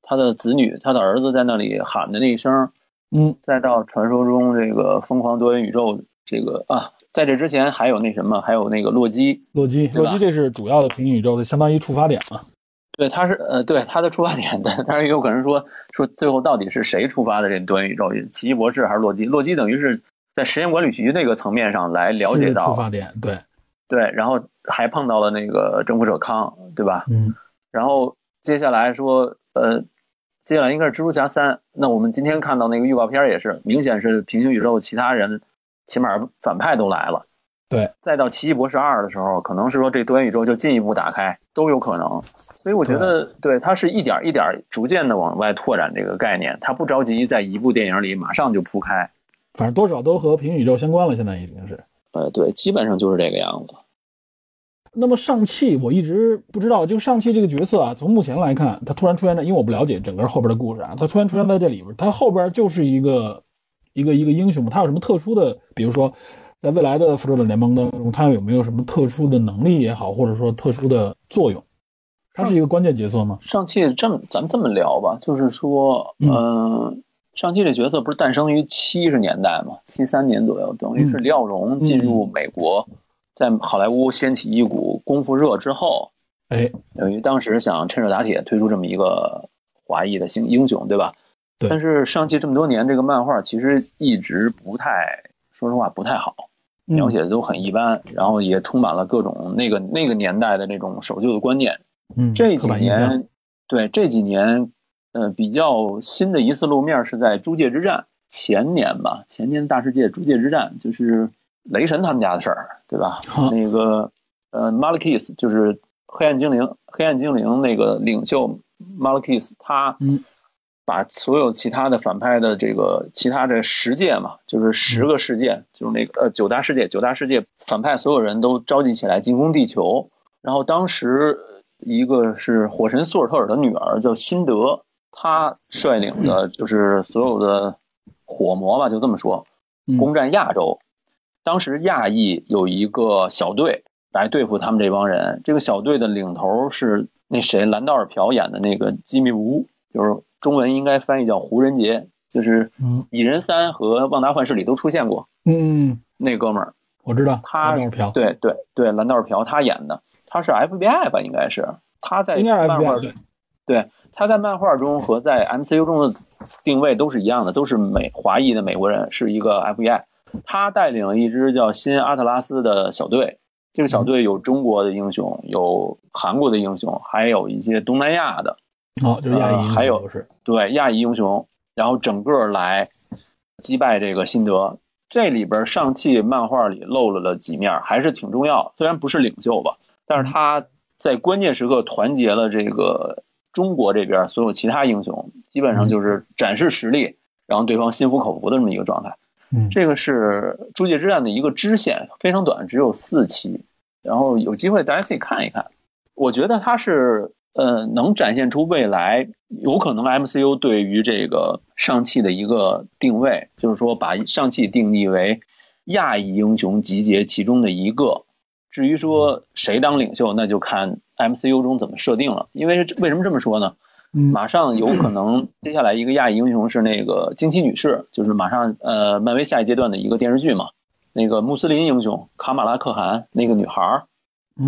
他的子女他的儿子在那里喊的那一声，嗯再到传说中这个疯狂多元宇宙这个啊，在这之前还有那什么，还有那个洛基，洛基，洛基这是主要的平行宇宙的，相当于触发点嘛。对，他是呃，对他的出发点，但但是也有可能说说最后到底是谁触发的这多元宇宙？奇异博士还是洛基？洛基等于是在实验管理局那个层面上来了解到出发点，对，对，然后还碰到了那个征服者康，对吧？嗯然后接下来说，呃，接下来应该是蜘蛛侠三。那我们今天看到那个预告片也是，明显是平行宇宙其他人，起码反派都来了。对，再到奇异博士二的时候，可能是说这多元宇宙就进一步打开，都有可能。所以我觉得，对它是一点一点逐渐的往外拓展这个概念，它不着急在一部电影里马上就铺开。反正多少都和平行宇宙相关了，现在已经是。呃，对，基本上就是这个样子。那么上汽，我一直不知道，就上汽这个角色啊，从目前来看，他突然出现在，因为我不了解整个后边的故事啊，他突然出现在这里边，他后边就是一个一个一个英雄嘛，他有什么特殊的，比如说。在未来的复仇者联盟当中，他有没有什么特殊的能力也好，或者说特殊的作用？他是一个关键角色吗？上汽这么，咱们这么聊吧，就是说，嗯，上汽这角色不是诞生于七十年代嘛，七三年左右，等于是李小龙进入美国，在好莱坞掀起一股功夫热之后，哎，等于当时想趁热打铁推出这么一个华裔的新英雄，对吧？对。但是上汽这么多年，这个漫画其实一直不太。说实话不太好，描写的都很一般，然后也充满了各种那个那个年代的那种守旧的观念。嗯，这几年，对这几年，呃，比较新的一次露面是在《诸界之战》前年吧，前年大世界《诸界之战》就是雷神他们家的事儿，对吧？那个呃，Malekith 就是黑暗精灵，黑暗精灵那个领袖 Malekith，他嗯。把所有其他的反派的这个其他的十界嘛，就是十个世界，就是那个呃九大世界，九大世界反派所有人都召集起来进攻地球。然后当时一个是火神索尔特尔的女儿叫辛德，她率领的就是所有的火魔吧，就这么说，攻占亚洲。当时亚裔有一个小队来对付他们这帮人，这个小队的领头是那谁兰道尔朴演的那个基米乌，就是。中文应该翻译叫胡仁杰，就是《蚁人三》和《旺达幻视》里都出现过。嗯，那哥们儿我知道，他对对对，蓝道尔朴他演的，他是 FBI 吧？应该是他在漫画对对，他在漫画中和在 MCU 中的定位都是一样的，都是美华裔的美国人，是一个 FBI。他带领了一支叫新阿特拉斯的小队，这个小队有中国的英雄，有韩国的英雄，还有一些东南亚的。哦，就是亚裔，还有是对亚裔英雄，然后整个来击败这个辛德。这里边上汽漫画里露了了几面，还是挺重要。虽然不是领袖吧，但是他在关键时刻团结了这个中国这边所有其他英雄，基本上就是展示实力，然后对方心服口服的这么一个状态。嗯，这个是《诸界之战》的一个支线，非常短，只有四期，然后有机会大家可以看一看。我觉得它是。呃，能展现出未来有可能 MCU 对于这个上汽的一个定位，就是说把上汽定义为亚裔英雄集结其中的一个。至于说谁当领袖，那就看 MCU 中怎么设定了。因为为什么这么说呢？马上有可能 <clears throat> 接下来一个亚裔英雄是那个惊奇女士，就是马上呃漫威下一阶段的一个电视剧嘛。那个穆斯林英雄卡马拉可汗那个女孩。儿，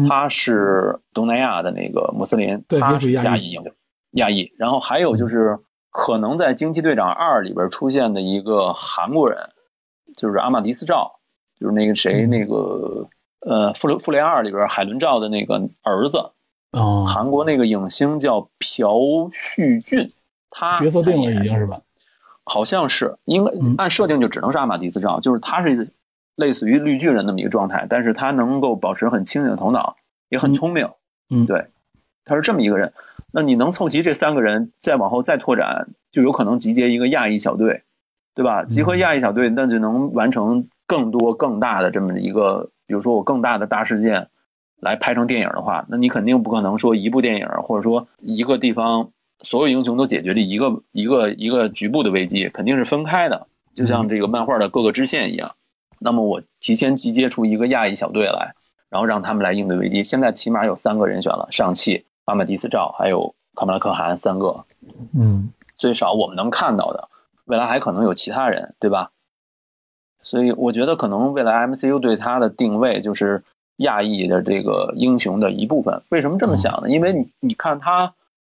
她是东南亚的那个穆斯林，她是亚裔英雄，亚裔。然后还有就是可能在《惊奇队长二》里边出现的一个韩国人，就是阿玛迪斯赵，就是那个谁，那个呃《复联复联二》里边海伦赵的那个儿子。哦，韩国那个影星叫朴叙俊，他角色定了已经是吧？好像是，因为按设定就只能是阿玛迪斯赵，就是他是。类似于绿巨人那么一个状态，但是他能够保持很清醒的头脑，也很聪明。嗯，对，他是这么一个人。那你能凑齐这三个人，再往后再拓展，就有可能集结一个亚裔小队，对吧？集合亚裔小队，那就能完成更多更大的这么一个，比如说我更大的大事件来拍成电影的话，那你肯定不可能说一部电影或者说一个地方所有英雄都解决了一个一个一个局部的危机，肯定是分开的，就像这个漫画的各个支线一样。那么我提前集结出一个亚裔小队来，然后让他们来应对危机。现在起码有三个人选了：上汽、阿玛迪斯赵还有卡马拉可汗三个。嗯，最少我们能看到的，未来还可能有其他人，对吧？所以我觉得可能未来 MCU 对他的定位就是亚裔的这个英雄的一部分。为什么这么想呢？因为你你看他，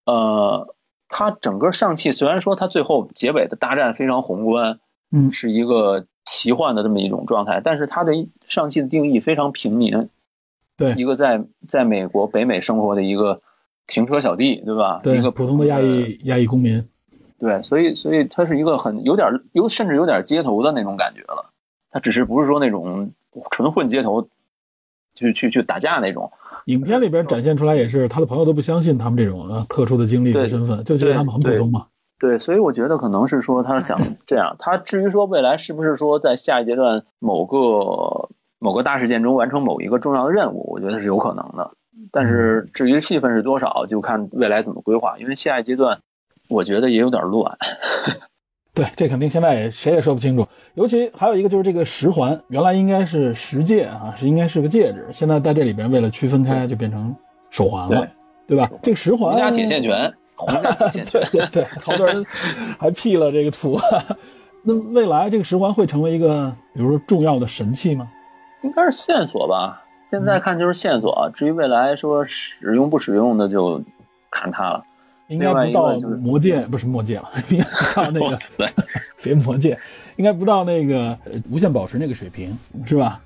呃，他整个上汽虽然说他最后结尾的大战非常宏观，嗯，是一个。奇幻的这么一种状态，但是它的上汽的定义非常平民，对，一个在在美国北美生活的一个停车小弟，对吧？对，一个普通的亚裔亚裔公民，对，所以所以它是一个很有点有甚至有点街头的那种感觉了，它只是不是说那种纯混街头，去去去打架那种。影片里边展现出来也是，他的朋友都不相信他们这种啊特殊的经历和身份，就觉得他们很普通嘛。对，所以我觉得可能是说他想 <laughs> 这样。他至于说未来是不是说在下一阶段某个某个大事件中完成某一个重要的任务，我觉得是有可能的。但是至于戏份是多少，就看未来怎么规划。因为下一阶段，我觉得也有点乱。<laughs> 对，这肯定现在也谁也说不清楚。尤其还有一个就是这个十环，原来应该是十戒啊，是应该是个戒指，现在在这里边为了区分开，就变成手环了，对吧？这个十环，洪家铁线拳，洪家铁线拳，<laughs> 对对，好多人还 P 了这个图。<laughs> 那未来这个十环会成为一个，比如说重要的神器吗？应该是线索吧。现在看就是线索，至于未来说使用不使用的，就看它了。应该不到魔戒，不是魔戒了，应 <laughs> 该不到那个别 <laughs> 魔戒，应该不到那个无限宝石那个水平，是吧？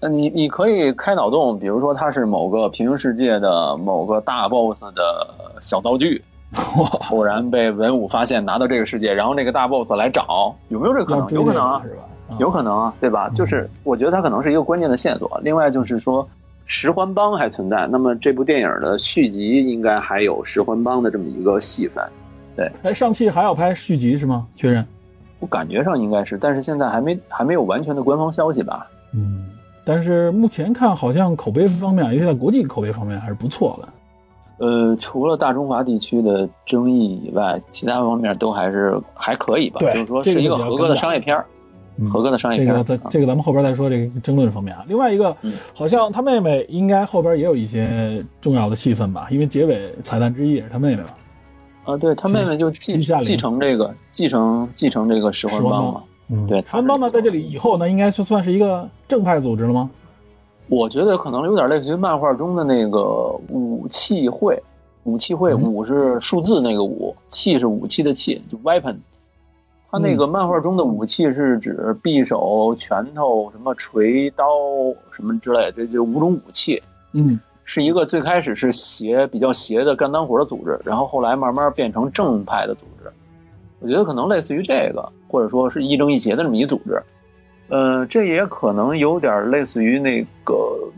那你你可以开脑洞，比如说它是某个平行世界的某个大 boss 的小道具，偶然被文武发现拿到这个世界，然后那个大 boss 来找，有没有这个可能？有可能啊，是吧？有可能啊，对吧？就是我觉得它可能是一个关键的线索。另外就是说。十环帮还存在，那么这部电影的续集应该还有十环帮的这么一个戏份。对，哎，上汽还要拍续集是吗？确认？我感觉上应该是，但是现在还没还没有完全的官方消息吧。嗯，但是目前看好像口碑方面，尤其在国际口碑方面还是不错的。呃，除了大中华地区的争议以外，其他方面都还是还可以吧。就是说是一个合格的商业片儿。合格的商业片，这个这个咱们后边再说这个争论方面啊。另外一个，好像他妹妹应该后边也有一些重要的戏份吧？因为结尾彩蛋之一也是他妹妹吧。啊，对他妹妹就继继承这个继承继承这个十环帮嘛。嗯，对，十环帮呢在这里以后呢，应该就算是一个正派组织了吗？我觉得可能有点类似于漫画中的那个武器会，武器会武是数字那个武，器是武器的器，就 weapon。他那个漫画中的武器是指匕首、拳头、什么锤刀什么之类，这就五种武器。嗯，是一个最开始是邪比较邪的干脏活的组织，然后后来慢慢变成正派的组织。我觉得可能类似于这个，或者说是亦正亦邪的这么一组织。呃，这也可能有点类似于那个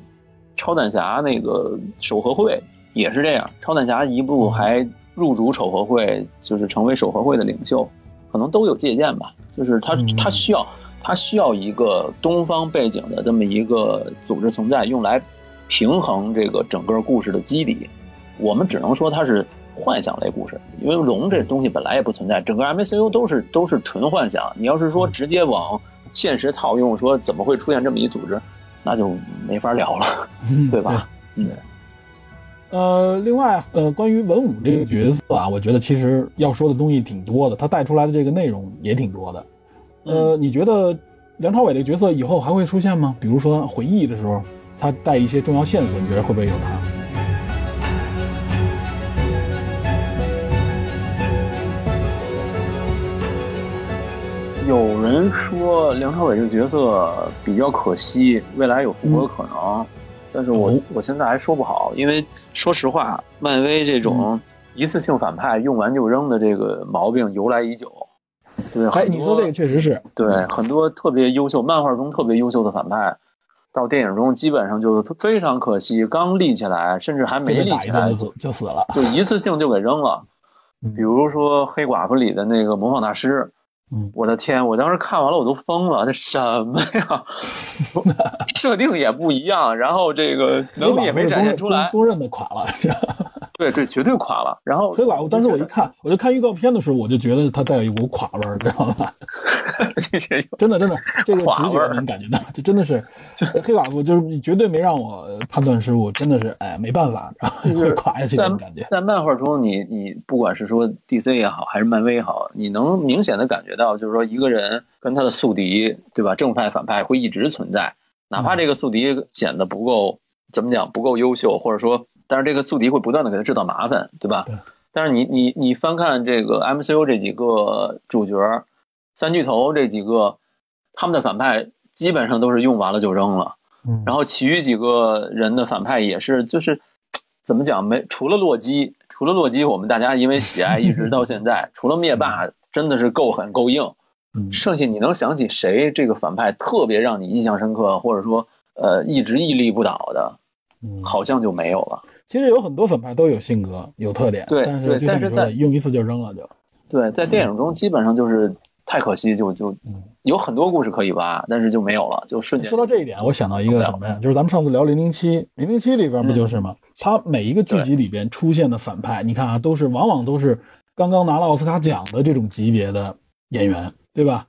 超胆侠那个守和会，也是这样。超胆侠一部还入主守和会，就是成为守和会的领袖。可能都有借鉴吧，就是他他需要他需要一个东方背景的这么一个组织存在，用来平衡这个整个故事的基底。我们只能说它是幻想类故事，因为龙这东西本来也不存在，整个 MCU 都是都是纯幻想。你要是说直接往现实套用，说怎么会出现这么一组织，那就没法聊了，对吧？嗯。呃，另外，呃，关于文武这个角色啊，我觉得其实要说的东西挺多的，他带出来的这个内容也挺多的。呃，你觉得梁朝伟这个角色以后还会出现吗？比如说回忆的时候，他带一些重要线索，你觉得会不会有他？有人说梁朝伟这个角色比较可惜，未来有复活的可能。但是我我现在还说不好，因为说实话，漫威这种一次性反派用完就扔的这个毛病由来已久。对，哎，你说这个确实是对很多特别优秀漫画中特别优秀的反派，到电影中基本上就非常可惜，刚立起来，甚至还没立起来就就死了，就一次性就给扔了。比如说黑寡妇里的那个模仿大师。我的天！我当时看完了，我都疯了。<laughs> 这什么呀？<laughs> 设定也不一样，然后这个能力也没展现出来，公认的垮了。<laughs> 对对，绝对垮了。然后黑寡妇，当时我一看，我就看预告片的时候，我就觉得它带有一股垮味儿，知道吧？真的真的，这个直觉能感觉到，就真的是，黑寡妇就是绝对没让我判断失误，真的是哎没办法，然后会垮下去那种感觉。在漫画中，你你不管是说 DC 也好，还是漫威也好，你能明显的感觉到，就是说一个人跟他的宿敌，对吧？正派反派会一直存在，哪怕这个宿敌显得不够怎么讲不够优秀，或者说。但是这个宿敌会不断的给他制造麻烦，对吧？但是你你你翻看这个 MCU 这几个主角，三巨头这几个，他们的反派基本上都是用完了就扔了。嗯。然后其余几个人的反派也是，就是怎么讲？没除了洛基，除了洛基，我们大家因为喜爱一直到现在，<laughs> 除了灭霸真的是够狠够硬，嗯剩下你能想起谁这个反派特别让你印象深刻，或者说呃一直屹立不倒的，嗯，好像就没有了。其实有很多反派都有性格、有特点，对但是在用一次就扔了就。对，在电影中基本上就是太可惜，就就嗯有很多故事可以挖，但是就没有了，就瞬间说到这一点，我想到一个什么呀？就是咱们上次聊零零七，零零七里边不就是吗？它每一个剧集里边出现的反派，你看啊，都是往往都是刚刚拿了奥斯卡奖的这种级别的演员，对吧？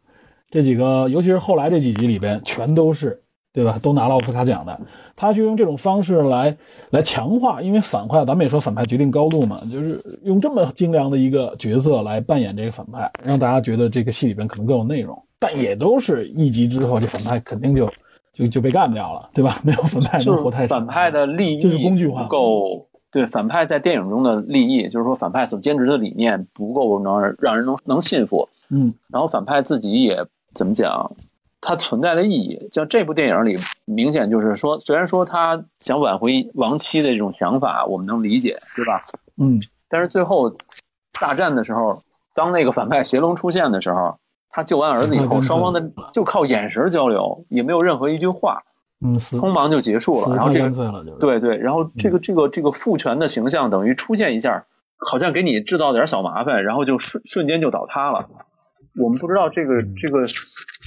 这几个，尤其是后来这几集里边，全都是，对吧？都拿了奥斯卡奖的。他就用这种方式来来强化，因为反派，咱们也说反派决定高度嘛，就是用这么精良的一个角色来扮演这个反派，让大家觉得这个戏里边可能更有内容。但也都是一集之后，这反派肯定就就就被干掉了，对吧？没有反派能活太长。反派的利益就是工具化不够。对反派在电影中的立意，就是说反派所坚持的理念不够能让人能能信服。嗯，然后反派自己也怎么讲，他存在的意义，像这部电影里明显就是说，虽然说他想挽回亡妻的这种想法，我们能理解，对吧？嗯，但是最后大战的时候，当那个反派邪龙出现的时候，他救完儿子以后，双方的就靠眼神交流，也没有任何一句话，嗯，匆忙就结束了。然后这个对对，然后这个这个这个父权的形象等于出现一下，好像给你制造点小麻烦，然后就瞬瞬间就倒塌了。我们不知道这个这个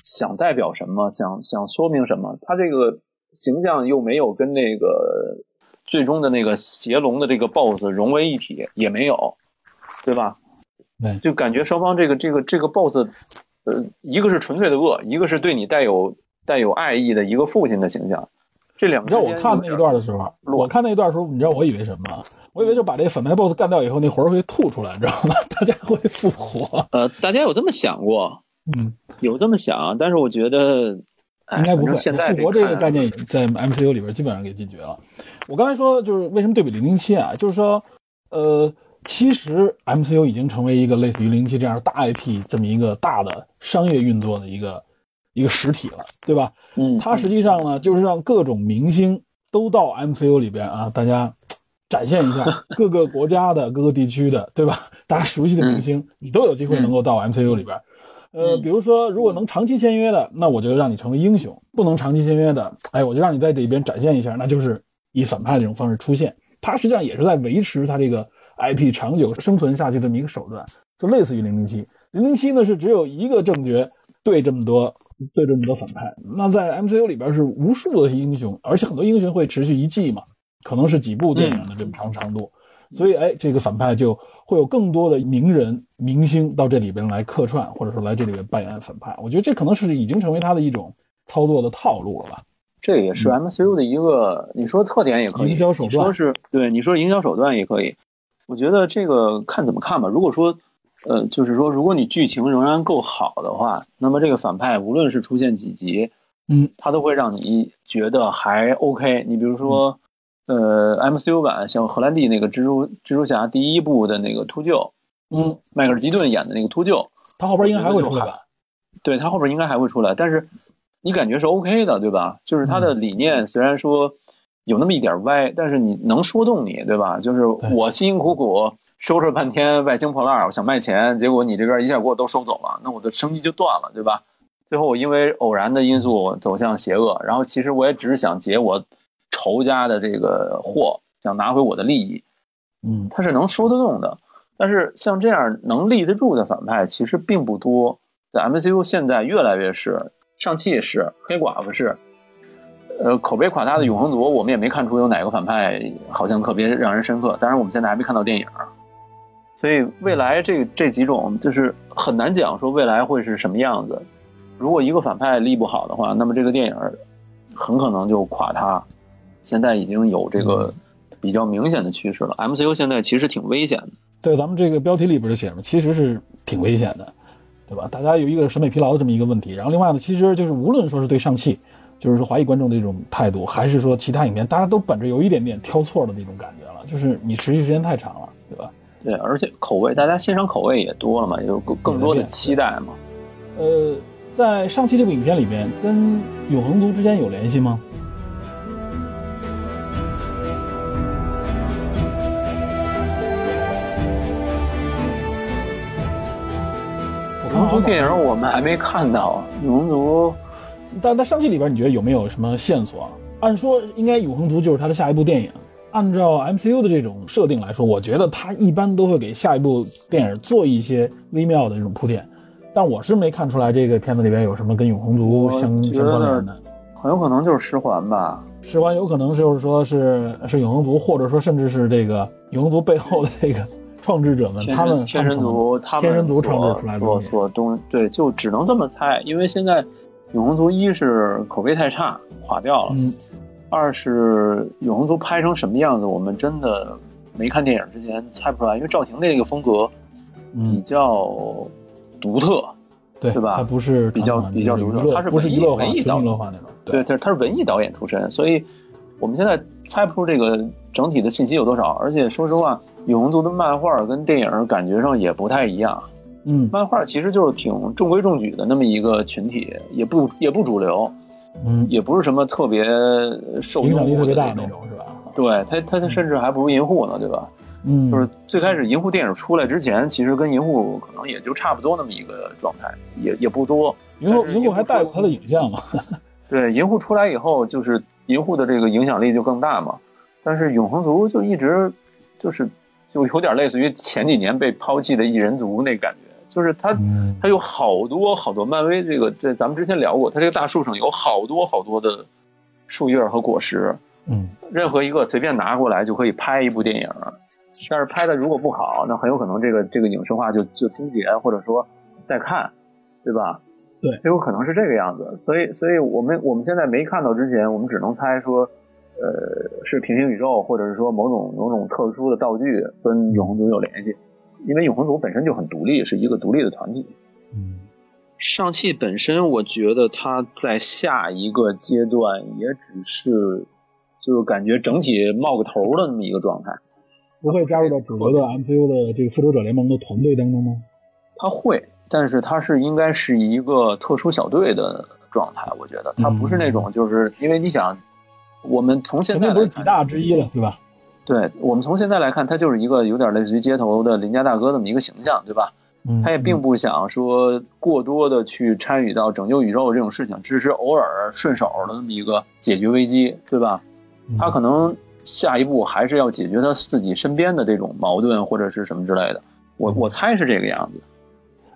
想代表什么，想想说明什么，他这个形象又没有跟那个最终的那个邪龙的这个 BOSS 融为一体，也没有，对吧？对，就感觉双方这个这个这个 BOSS，呃，一个是纯粹的恶，一个是对你带有带有爱意的一个父亲的形象。这两个你知道我看那一段的时候，我看那一段的时候，你知道我以为什么吗？我以为就把这个反派 BOSS 干掉以后，那魂儿会吐出来，你知道吗？<laughs> 大家会复活。呃，大家有这么想过？嗯，有这么想，但是我觉得。应该不会。现在复活这个概念在 MCU 里边基本上给解决了。我刚才说就是为什么对比零零七啊？就是说，呃，其实 MCU 已经成为一个类似于零零七这样大 IP 这么一个大的商业运作的一个一个实体了，对吧？嗯，它实际上呢，就是让各种明星都到 MCU 里边啊，大家展现一下 <laughs> 各个国家的各个地区的，对吧？大家熟悉的明星，你都有机会能够到 MCU 里边。呃，比如说，如果能长期签约的，那我就让你成为英雄；不能长期签约的，哎，我就让你在这边展现一下，那就是以反派这种方式出现。它实际上也是在维持它这个 IP 长久生存下去这么一个手段，就类似于零零七。零零七呢是只有一个正角对这么多对这么多反派，那在 MCU 里边是无数的英雄，而且很多英雄会持续一季嘛，可能是几部电影的这么长长度，所以哎，这个反派就。会有更多的名人明星到这里边来客串，或者说来这里边扮演反派。我觉得这可能是已经成为他的一种操作的套路了吧。这也是 MCU 的一个，你说特点也可以，营销手段。说是对，你说营销手段也可以。我觉得这个看怎么看吧。如果说，呃，就是说，如果你剧情仍然够好的话，那么这个反派无论是出现几集，嗯，他都会让你觉得还 OK。你比如说。呃，MCU 版像荷兰弟那个蜘蛛蜘蛛侠第一部的那个秃鹫，嗯，迈克尔基顿演的那个秃鹫，他后边应该还会出来吧？对他后边应该还会出来，但是你感觉是 OK 的，对吧？就是他的理念虽然说有那么一点歪，但是你能说动你，对吧？就是我辛辛苦苦收拾半天外星破烂，我想卖钱，结果你这边一下给我都收走了，那我的生意就断了，对吧？最后我因为偶然的因素走向邪恶，然后其实我也只是想劫我。仇家的这个货，想拿回我的利益，嗯，他是能说得动的。但是像这样能立得住的反派其实并不多，在 MCU 现在越来越是，上汽也是，黑寡妇是，呃，口碑垮塌的永恒族，我们也没看出有哪个反派好像特别让人深刻。当然，我们现在还没看到电影，所以未来这这几种就是很难讲说未来会是什么样子。如果一个反派立不好的话，那么这个电影很可能就垮塌。现在已经有这个比较明显的趋势了。MCU 现在其实挺危险的。对，咱们这个标题里边就写着，其实是挺危险的，对吧？大家有一个审美疲劳的这么一个问题。然后另外呢，其实就是无论说是对上汽，就是说华裔观众的一种态度，还是说其他影片，大家都本着有一点点挑错的那种感觉了，就是你持续时间太长了，对吧？对，而且口味，大家欣赏口味也多了嘛，有更更多的期待嘛。呃，在上期这部影片里边，跟永恒族之间有联系吗？永恒族电影我们还没看到，永恒族，但在上期里边，你觉得有没有什么线索？啊按说应该永恒族就是他的下一部电影。按照 MCU 的这种设定来说，我觉得他一般都会给下一部电影做一些微妙的这种铺垫。但我是没看出来这个片子里边有什么跟永恒族相相关联的。很有可能就是十环吧。十环有可能就是说是是永恒族，或者说甚至是这个永恒族背后的这个创制者们，他们天神族，他们天神族创制出来的所所东对，就只能这么猜，因为现在永恒族一是口碑太差，垮掉了；二是永恒族拍成什么样子，我们真的没看电影之前猜不出来，因为赵婷那个风格比较独特。对吧？他不是比较比较独特，他是不是娱乐文艺导演化那种。对，他是他是文艺导演出身，所以我们现在猜不出这个整体的信息有多少。而且说实话，永恒族的漫画跟电影感觉上也不太一样。嗯，漫画其实就是挺中规中矩的那么一个群体，也不也不主流，嗯，也不是什么特别受影响力特别大那种，是吧？对他，他他甚至还不如银护呢，对吧？嗯，就是最开始银护电影出来之前，其实跟银护可能也就差不多那么一个状态，也也不多。银护银护还带过他的影像嘛？<laughs> <laughs> 对，银护出来以后，就是银护的这个影响力就更大嘛。但是永恒族就一直就是就有点类似于前几年被抛弃的异人族那感觉，就是他他有好多好多漫威这个这咱们之前聊过，他这个大树上有好多好多的树叶和果实，嗯，任何一个随便拿过来就可以拍一部电影。但是拍的如果不好，那很有可能这个这个影视化就就终结，或者说再看，对吧？对，很有可能是这个样子。所以，所以我们我们现在没看到之前，我们只能猜说，呃，是平行宇宙，或者是说某种某种特殊的道具跟永恒族有联系，因为永恒族本身就很独立，是一个独立的团体。嗯，上汽本身，我觉得它在下一个阶段也只是，就是感觉整体冒个头的那么一个状态。不会加入到主流的 MCU 的这个复仇者联盟的团队当中吗？他会，但是他是应该是一个特殊小队的状态。我觉得他不是那种，就是因为你想，我们从现在不是几大之一了，对吧？对我们从现在来看，他就是一个有点类似于街头的邻家大哥这么一个形象，对吧？他也并不想说过多的去参与到拯救宇宙这种事情，只是偶尔顺手的那么一个解决危机，对吧？他可能。下一步还是要解决他自己身边的这种矛盾或者是什么之类的，我我猜是这个样子。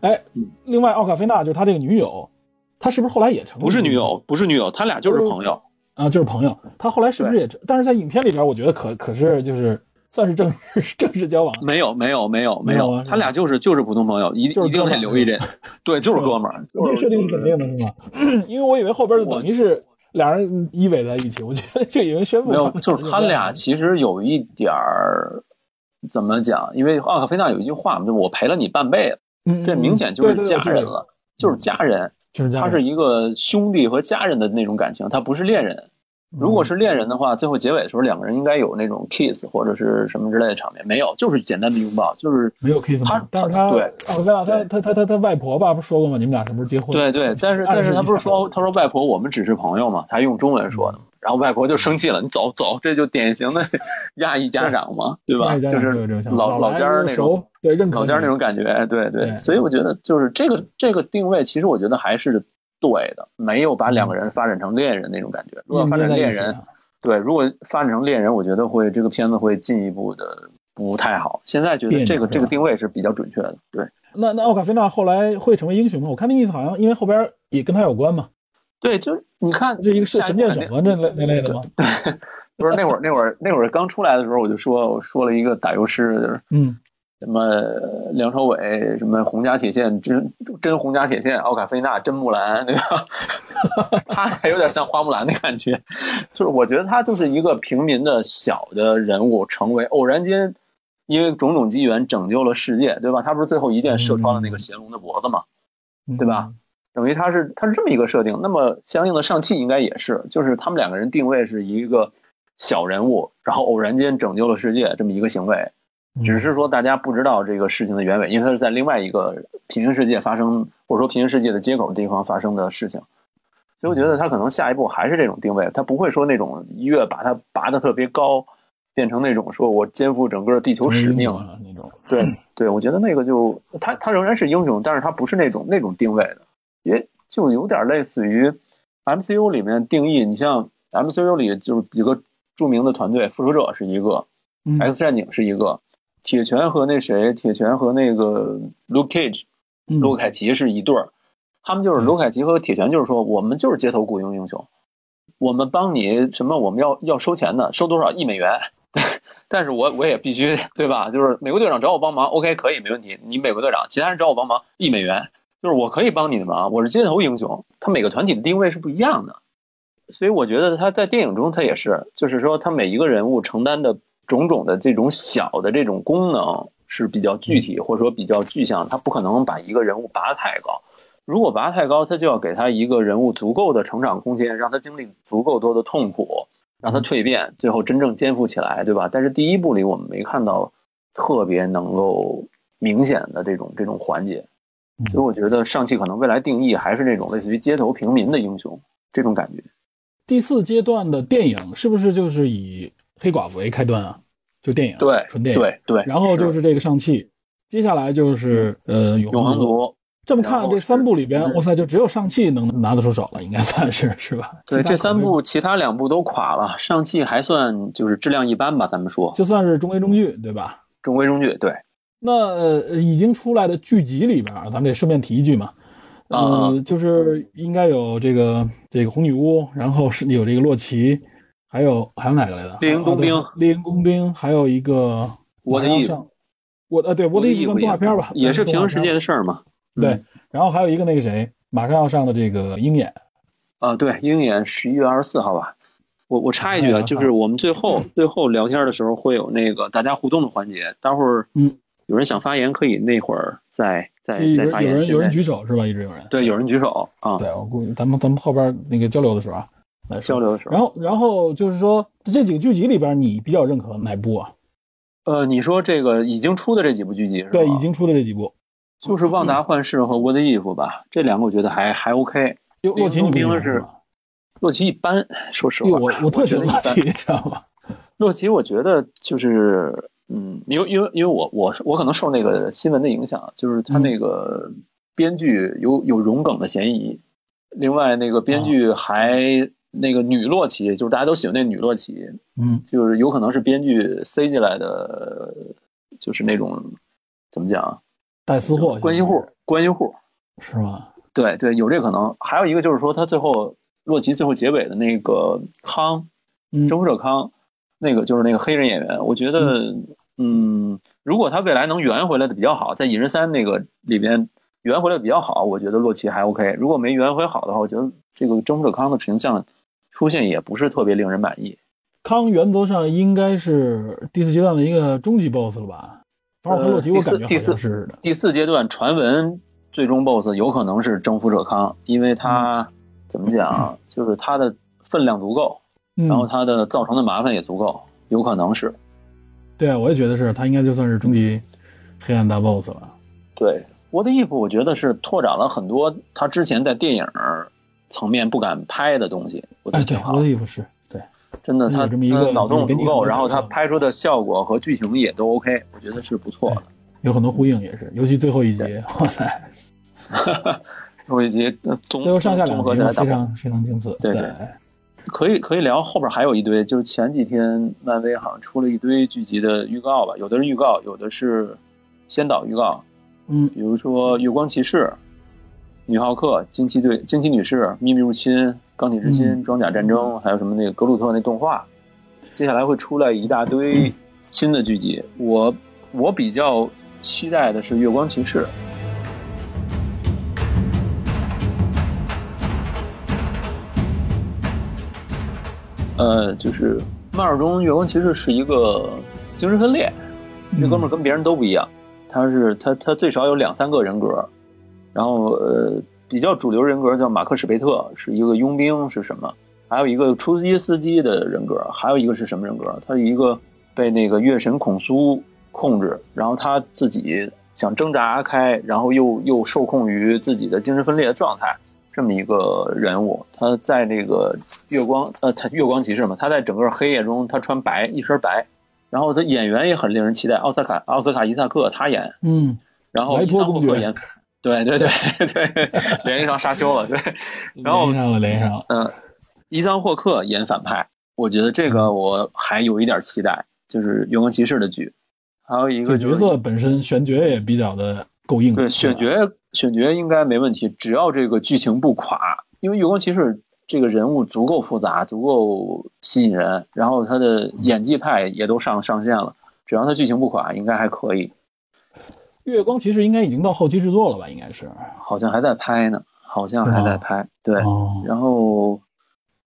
哎，另外奥卡菲娜就是他这个女友，他是不是后来也成？不是女友，不是女友，他俩就是朋友啊，就是朋友。他后来是不是也？但是在影片里边，我觉得可可是就是算是正 <laughs> 式正式交往。没有没有没有没有，他俩就是就是普通朋友，一一定得留一人。对，就是哥们儿。这设定是肯定的是吗？因为我以为后边等于是。俩人依偎在一起，我觉得这已经宣布没有，就是他俩其实有一点儿怎么讲？因为奥克菲娜有一句话嘛，就我陪了你半辈子，这明显就是家人了，就是家人，他是一个兄弟和家人的那种感情，他不是恋人。如果是恋人的话，最后结尾的时候，两个人应该有那种 kiss 或者是什么之类的场面，没有，就是简单的拥抱，就是没有 kiss。他，但是他对，啊，他他他他他外婆吧，不是说过吗？你们俩什么时候结婚？对对，但是但是他不是说，他说外婆，我们只是朋友嘛，他用中文说的，然后外婆就生气了，你走走，这就典型的 <laughs> 亚裔家长嘛，对吧？就是老老家那种，对，老家那种感觉，对对，所以我觉得就是这个这个定位，其实我觉得还是对的，没有把两个人发展成恋人那种感觉，如果发展恋人。对，如果发展成恋人，我觉得会这个片子会进一步的不太好。现在觉得这个这个定位是比较准确的。对，那那奥卡菲娜后来会成为英雄吗？我看那意思好像因为后边也跟他有关嘛。对，就你看，这一个是神箭手吗？那类那类的吗？<laughs> 对，不是那会儿那会儿那会儿刚出来的时候，我就说我说了一个打油诗，就是嗯。什么梁朝伟，什么洪家铁线真真洪家铁线，奥卡菲娜真木兰，对吧？<laughs> 他还有点像花木兰的感觉，就是我觉得他就是一个平民的小的人物，成为偶然间因为种种机缘拯救了世界，对吧？他不是最后一箭射穿了那个邪龙的脖子嘛，对吧？等于他是他是这么一个设定，那么相应的上汽应该也是，就是他们两个人定位是一个小人物，然后偶然间拯救了世界这么一个行为。只是说大家不知道这个事情的原委，因为它是在另外一个平行世界发生，或者说平行世界的接口地方发生的事情，所以我觉得他可能下一步还是这种定位，他不会说那种一跃把它拔得特别高，变成那种说我肩负整个地球使命那种。对对，我觉得那个就他他仍然是英雄，但是他不是那种那种定位的，也就有点类似于 MCU 里面定义。你像 MCU 里就是几个著名的团队，复仇者是一个嗯，X 战警是一个，铁拳和那谁，铁拳和那个 Luke Cage，嗯。卢凯奇是一对儿，他们就是嗯。卢凯奇和铁拳，就是说我们就是街头雇佣英雄，我们帮你什么，我们要要收钱的，收多少一美元，<laughs> 但是我我也必须对吧？就是美国队长找我帮忙，OK 可以没问题，你美国队长，其他人找我帮忙一美元，就是我可以帮你的忙，我是街头英雄，他每个团体的定位是不一样的，所以我觉得他在电影中他也是，就是说他每一个人物承担的种种的这种小的这种功能是比较具体或者说比较具象，他不可能把一个人物拔得太高。如果拔得太高，他就要给他一个人物足够的成长空间，让他经历足够多的痛苦，让他蜕变，最后真正肩负起来，对吧？但是第一部里我们没看到特别能够明显的这种这种环节，所以我觉得上汽可能未来定义还是那种类似于街头平民的英雄这种感觉。第四阶段的电影是不是就是以黑寡妇为开端啊？就电影，对，纯电影。对对。然后就是这个上汽，接下来就是呃永永恒族。这么看这三部里边，嗯哇塞，就只有上汽能拿得出手了，应该算是是吧？对，这三部其他两部都垮了，上汽还算就是质量一般吧，咱们说就算是中规中矩，对吧？中规中矩。对，那呃已经出来的剧集里边，咱们得顺便提一句嘛，呃，啊就是应该有这个这个红女巫，然后是有这个洛奇，还有还有哪个来着？猎鹰工兵猎鹰工兵，还有一个我的意马上上，我呃对我的意思算动画片吧，也是平行世界的。事儿嘛。对嗯，然后还有一个那个谁，马上要上的这个鹰眼，啊，对，鹰眼十一月二十四号吧。我我插一句啊，就是我们最后最后聊天的时候会有那个大家互动的环节，待会儿嗯，有人想发言可以那会儿再再再发言。有人有人举手是吧？一直有人。对，有人举手啊，对，我估计咱们咱们后边那个交流的时候啊，来交。流的时候。然后然后就是说这几个剧集里边，你比较认可哪部啊？呃，你说这个已经出的这几部剧集是吧？对，已经出的这几部。就是《旺达幻视》和《What If》吧，这两个我觉得还还 OK。哟，洛奇你不喜欢是？洛奇一般，说实哟，话，我我特喜欢觉得一般洛奇，你知道吗？<laughs> 洛奇，我觉得就是，嗯，因为因为因为我我我可能受那个新闻的影响，就是他那个编剧有有融梗的嫌疑，另外那个编剧还那个女洛奇，就是大家都喜欢那女洛奇，嗯，就是有可能是编剧塞进来的，就是那种怎么讲，带私货关系户，关系户，是吗？对对，有这可能。还有一个就是说，他最后洛奇最后结尾的那个康嗯，征服者康，那个就是那个黑人演员，我觉得，嗯，如果他未来能圆回来的比较好，在蚁人三那个里边圆回来比较好，我觉得洛奇还 OK。如果没圆回好的话，我觉得这个征服者康的形象出现也不是特别令人满意。康原则上应该是第四阶段的一个终极 BOSS 了吧？我看洛奇，呃我感觉好第四像是的。第四阶段传闻最终 BOSS 有可能是征服者康，因为他怎么讲，就是他的分量足够，嗯，然后他的造成的麻烦也足够，有可能是。对啊，我也觉得是他应该就算是终极黑暗大 BOSS 了。对，我的衣服我觉得是拓展了很多他之前在电影层面不敢拍的东西，我觉哎，对，得挺好。我的衣服是对，真的，他这么一个他脑洞足够，然后他拍出的效果和剧情也都 OK，我觉得是不错的。有很多呼应也是，尤其最后一集，哇塞，最后一集 <laughs> 最后上下两集非常非常精彩。对对可以可以聊，后边还有一堆，就是前几天漫威好像出了一堆剧集的预告吧，有的是预告，有的是先导预告，嗯比如说月光骑士、女浩克、惊奇队、惊奇女士、秘密入侵、钢铁之心、嗯。装甲战争，还有什么那个格鲁特那动画，接下来会出来一大堆新的剧集。我我比较期待的是月光骑士。呃，就是漫画中月光骑士是一个精神分裂，这哥们儿跟别人都不一样，他是他他最少有两三个人格，然后呃比较主流人格叫马克史贝特，是一个佣兵是什么？还有一个出租机司机的人格，还有一个是什么人格？他是一个被那个月神孔苏控制，然后他自己想挣扎开，然后又又受控于自己的精神分裂的状态，这么一个人物。他在那个月光呃，他月光骑士嘛，他在整个黑夜中他穿白一身白，然后他演员也很令人期待，奥斯卡奥斯卡伊萨克他演，嗯，然后伊桑霍克演，<laughs> 对对对对，联系上沙丘了，对，然后连上了连上了，嗯，伊桑霍克演反派，我觉得这个我还有一点期待，就是《永恒骑士》的剧，还有一个角色本身选角也比较的够硬，对，选角选角应该没问题，只要这个剧情不垮，因为《永恒骑士》。这个人物足够复杂，足够吸引人，然后他的演技派也都上上线了，只要他剧情不垮，应该还可以。月光其实应该已经到后期制作了吧？应该是，好像还在拍呢，好像还在拍。对，然后，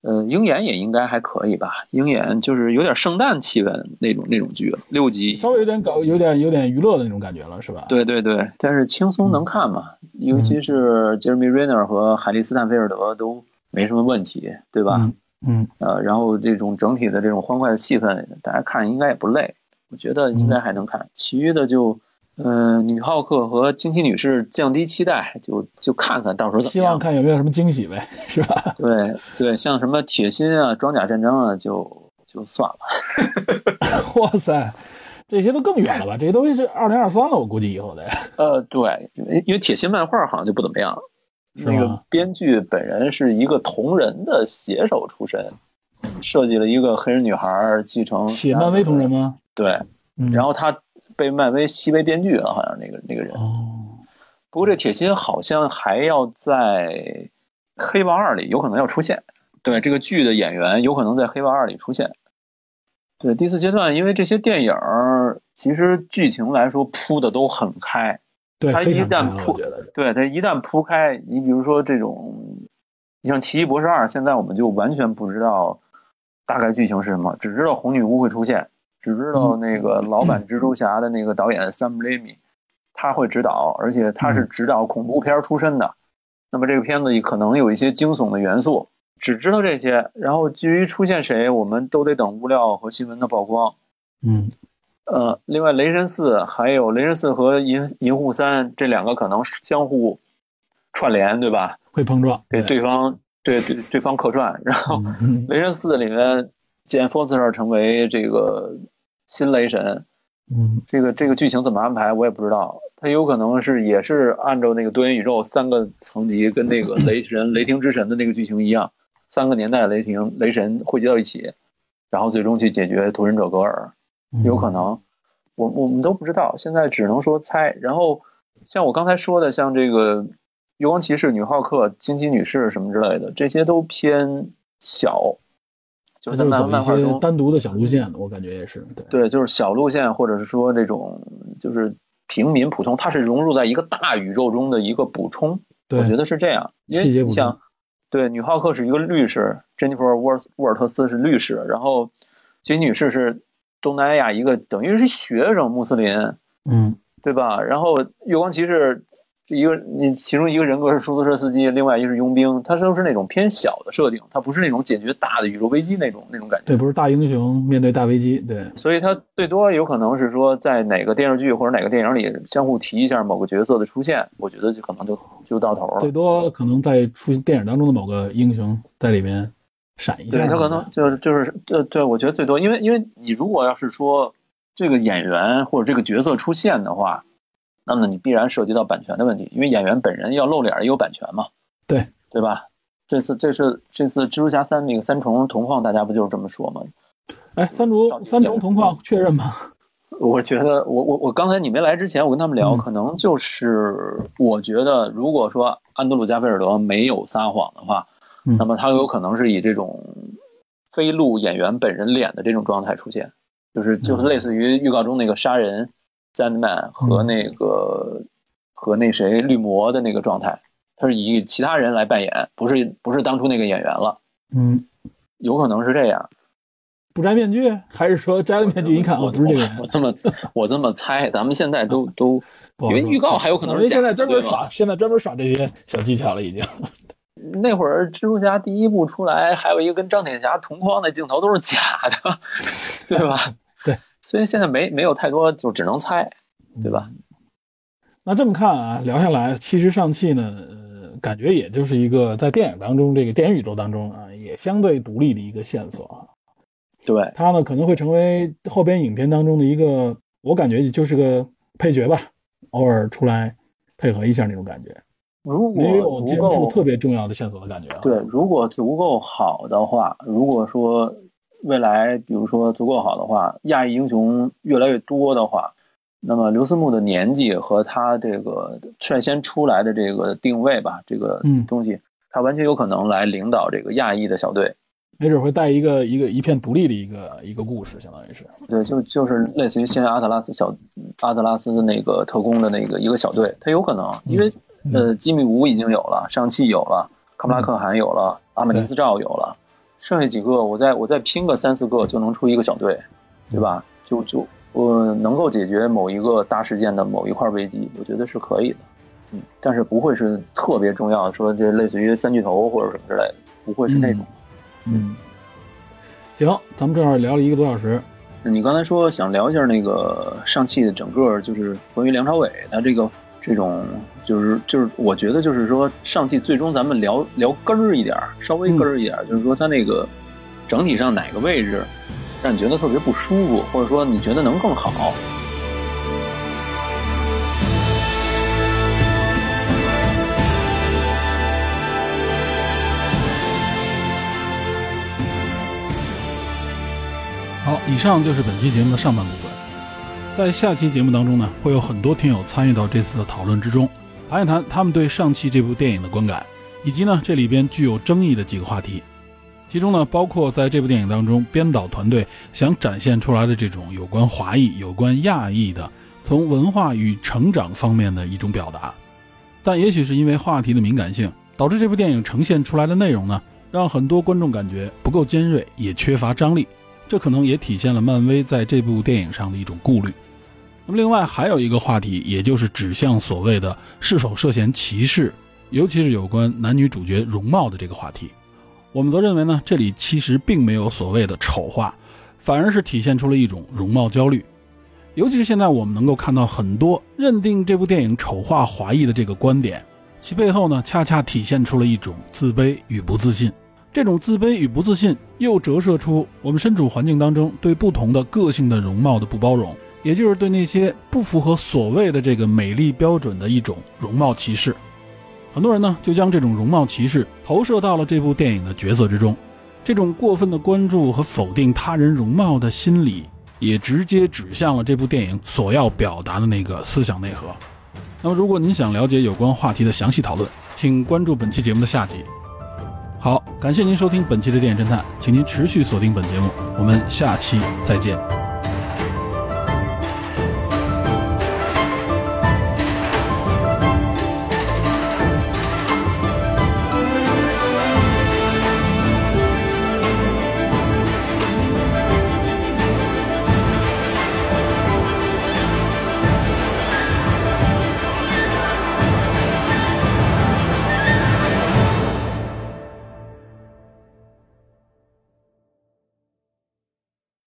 呃，鹰眼也应该还可以吧？鹰眼就是有点圣诞气氛那种那种剧了，六集，稍微有点搞，有点有点娱乐的那种感觉了，是吧？对对对，但是轻松能看嘛，尤其是杰瑞米·瑞纳和海利斯坦菲尔德都。没什么问题，对吧？嗯，呃，然后这种整体的这种欢快的气氛，大家看应该也不累，我觉得应该还能看。其余的就，嗯，女浩克和惊奇女士降低期待，就就看看到时候怎么样。希望看有没有什么惊喜呗，是吧？<laughs> 对对，像什么铁心啊、装甲战争啊，就就算了。<laughs> 哇塞，这些都更远了吧？这些东西是二零二三了，我估计以后的。呃，对，因为铁心漫画好像就不怎么样。那个编剧本人是一个同人的写手出身，设计了一个黑人女孩继承写漫威同人吗？对，然后他被漫威吸为编剧了，好像那个那个人。哦，不过这铁心好像还要在黑豹二里有可能要出现。对，这个剧的演员有可能在黑豹二里出现。对，第四阶段，因为这些电影其实剧情来说铺的都很开。对，他一旦铺，对他一旦铺开，你比如说这种，你像《奇异博士二》，现在我们就完全不知道大概剧情是什么，只知道红女巫会出现，只知道那个老版蜘蛛侠的那个导演 Sam Raimi 他会指导，而且他是指导恐怖片出身的。那么这个片子可能有一些惊悚的元素，只知道这些。然后至于出现谁，我们都得等物料和新闻的曝光。嗯。呃，另外，雷神四还有雷神四和银银护三这两个可能相互串联，对吧？会碰撞，给对方对对对方客串。然后，雷神四里面见 Foster 成为这个新雷神，嗯，这个这个剧情怎么安排，我也不知道。他有可能是也是按照那个多元宇宙三个层级，跟那个雷神、雷霆之神的那个剧情一样，三个年代雷霆雷神汇集到一起，然后最终去解决屠人者格尔。有可能，我我们都不知道，现在只能说猜。然后像我刚才说的，像这个月光骑士、女浩克、惊奇女士什么之类的，这些都偏小，就是在漫漫画中单独的小路线，我感觉也是。对对，就是小路线，或者是说这种就是平民普通，它是融入在一个大宇宙中的一个补充。我觉得是这样，因为你像对女浩克是一个律师，Jennifer 沃沃尔特斯是律师，然后金女士是。东南亚一个等于是学生穆斯林，嗯，对吧？然后月光骑士一个你其中一个人格是出租车司机，另外一个是佣兵，他都是那种偏小的设定，他不是那种解决大的宇宙危机那种那种感觉。对，不是大英雄面对大危机，对。所以他最多有可能是说在哪个电视剧或者哪个电影里相互提一下某个角色的出现，我觉得就可能就就到头了。最多可能在出电影当中的某个英雄在里面。闪一下，对他可能就是就是对对，我觉得最多，因为因为你如果要是说这个演员或者这个角色出现的话，那么你必然涉及到版权的问题，因为演员本人要露脸也有版权嘛，对对吧？这次这是这次蜘蛛侠三那个三重同框，大家不就是这么说吗？哎，三重三重同框确认吗？我觉得我我我刚才你没来之前，我跟他们聊，可能就是我觉得如果说安德鲁加菲尔德没有撒谎的话。那么他有可能是以这种非露演员本人脸的这种状态出现，就是就是类似于预告中那个杀人 Sandman 和那个和那谁绿魔的那个状态，他是以其他人来扮演，不是不是当初那个演员了。嗯，有可能是这样。不摘面具，还是说摘了面具一看哦不是这个人？我这么我这么猜，咱们现在都都因为预告还有可能是现在专门耍现在专门耍这些小技巧了已经。<laughs> 那会儿蜘蛛侠第一部出来，还有一个跟钢铁侠同框的镜头都是假的，<laughs> 对吧？对，所以现在没没有太多，就只能猜，对吧？那这么看啊，聊下来，其实上汽呢，呃，感觉也就是一个在电影当中，这个电影宇宙当中啊，也相对独立的一个线索啊。对，它呢可能会成为后边影片当中的一个，我感觉就是个配角吧，偶尔出来配合一下那种感觉，如果没有肩足够负特别重要的线索的感觉啊。对，如果足够好的话，如果说未来比如说足够好的话，亚裔英雄越来越多的话，那么刘思慕的年纪和他这个率先出来的这个定位吧，这个嗯。东西，他完全有可能来领导这个亚裔的小队。没准会带一个一个一片独立的一个一个故事，相当于是。对，就就是类似于现在阿特拉斯小阿特拉斯的那个特工的那个一个小队，他有可能，因为呃，吉米吴已经有了，上汽有了，卡布拉克汗有了，阿美尼斯照有了，剩下几个我再我再拼个三四个就能出一个小队，对吧？就就呃能够解决某一个大事件的某一块危机，我觉得是可以的，嗯，但是不会是特别重要，说这类似于三巨头或者什么之类的，不会是那种。嗯，行，咱们正好聊了一个多小时。你刚才说想聊一下那个上汽的整个，就是关于梁朝伟他这个这种，就是就是我觉得就是说上汽最终咱们聊聊根儿一点儿，稍微根儿一点儿，就是说它那个整体上哪个位置让你觉得特别不舒服，或者说你觉得能更好？好，以上就是本期节目的上半部分。在下期节目当中呢，会有很多听友参与到这次的讨论之中，谈一谈他们对上汽这部电影的观感，以及呢这里边具有争议的几个话题。其中呢，包括在这部电影当中，编导团队想展现出来的这种有关华裔、有关亚裔的从文化与成长方面的一种表达。但也许是因为话题的敏感性，导致这部电影呈现出来的内容呢，让很多观众感觉不够尖锐，也缺乏张力。这可能也体现了漫威在这部电影上的一种顾虑。那么，另外还有一个话题，也就是指向所谓的是否涉嫌歧视，尤其是有关男女主角容貌的这个话题。我们则认为呢，这里其实并没有所谓的丑化，反而是体现出了一种容貌焦虑。尤其是现在我们能够看到很多认定这部电影丑化华裔的这个观点，其背后呢，恰恰体现出了一种自卑与不自信。这种自卑与不自信，又折射出我们身处环境当中对不同的个性的容貌的不包容，也就是对那些不符合所谓的这个美丽标准的一种容貌歧视。很多人呢，就将这种容貌歧视投射到了这部电影的角色之中，这种过分的关注和否定他人容貌的心理，也直接指向了这部电影所要表达的那个思想内核。那么，如果您想了解有关话题的详细讨论，请关注本期节目的下集。好，感谢您收听本期的电影侦探，请您持续锁定本节目，我们下期再见。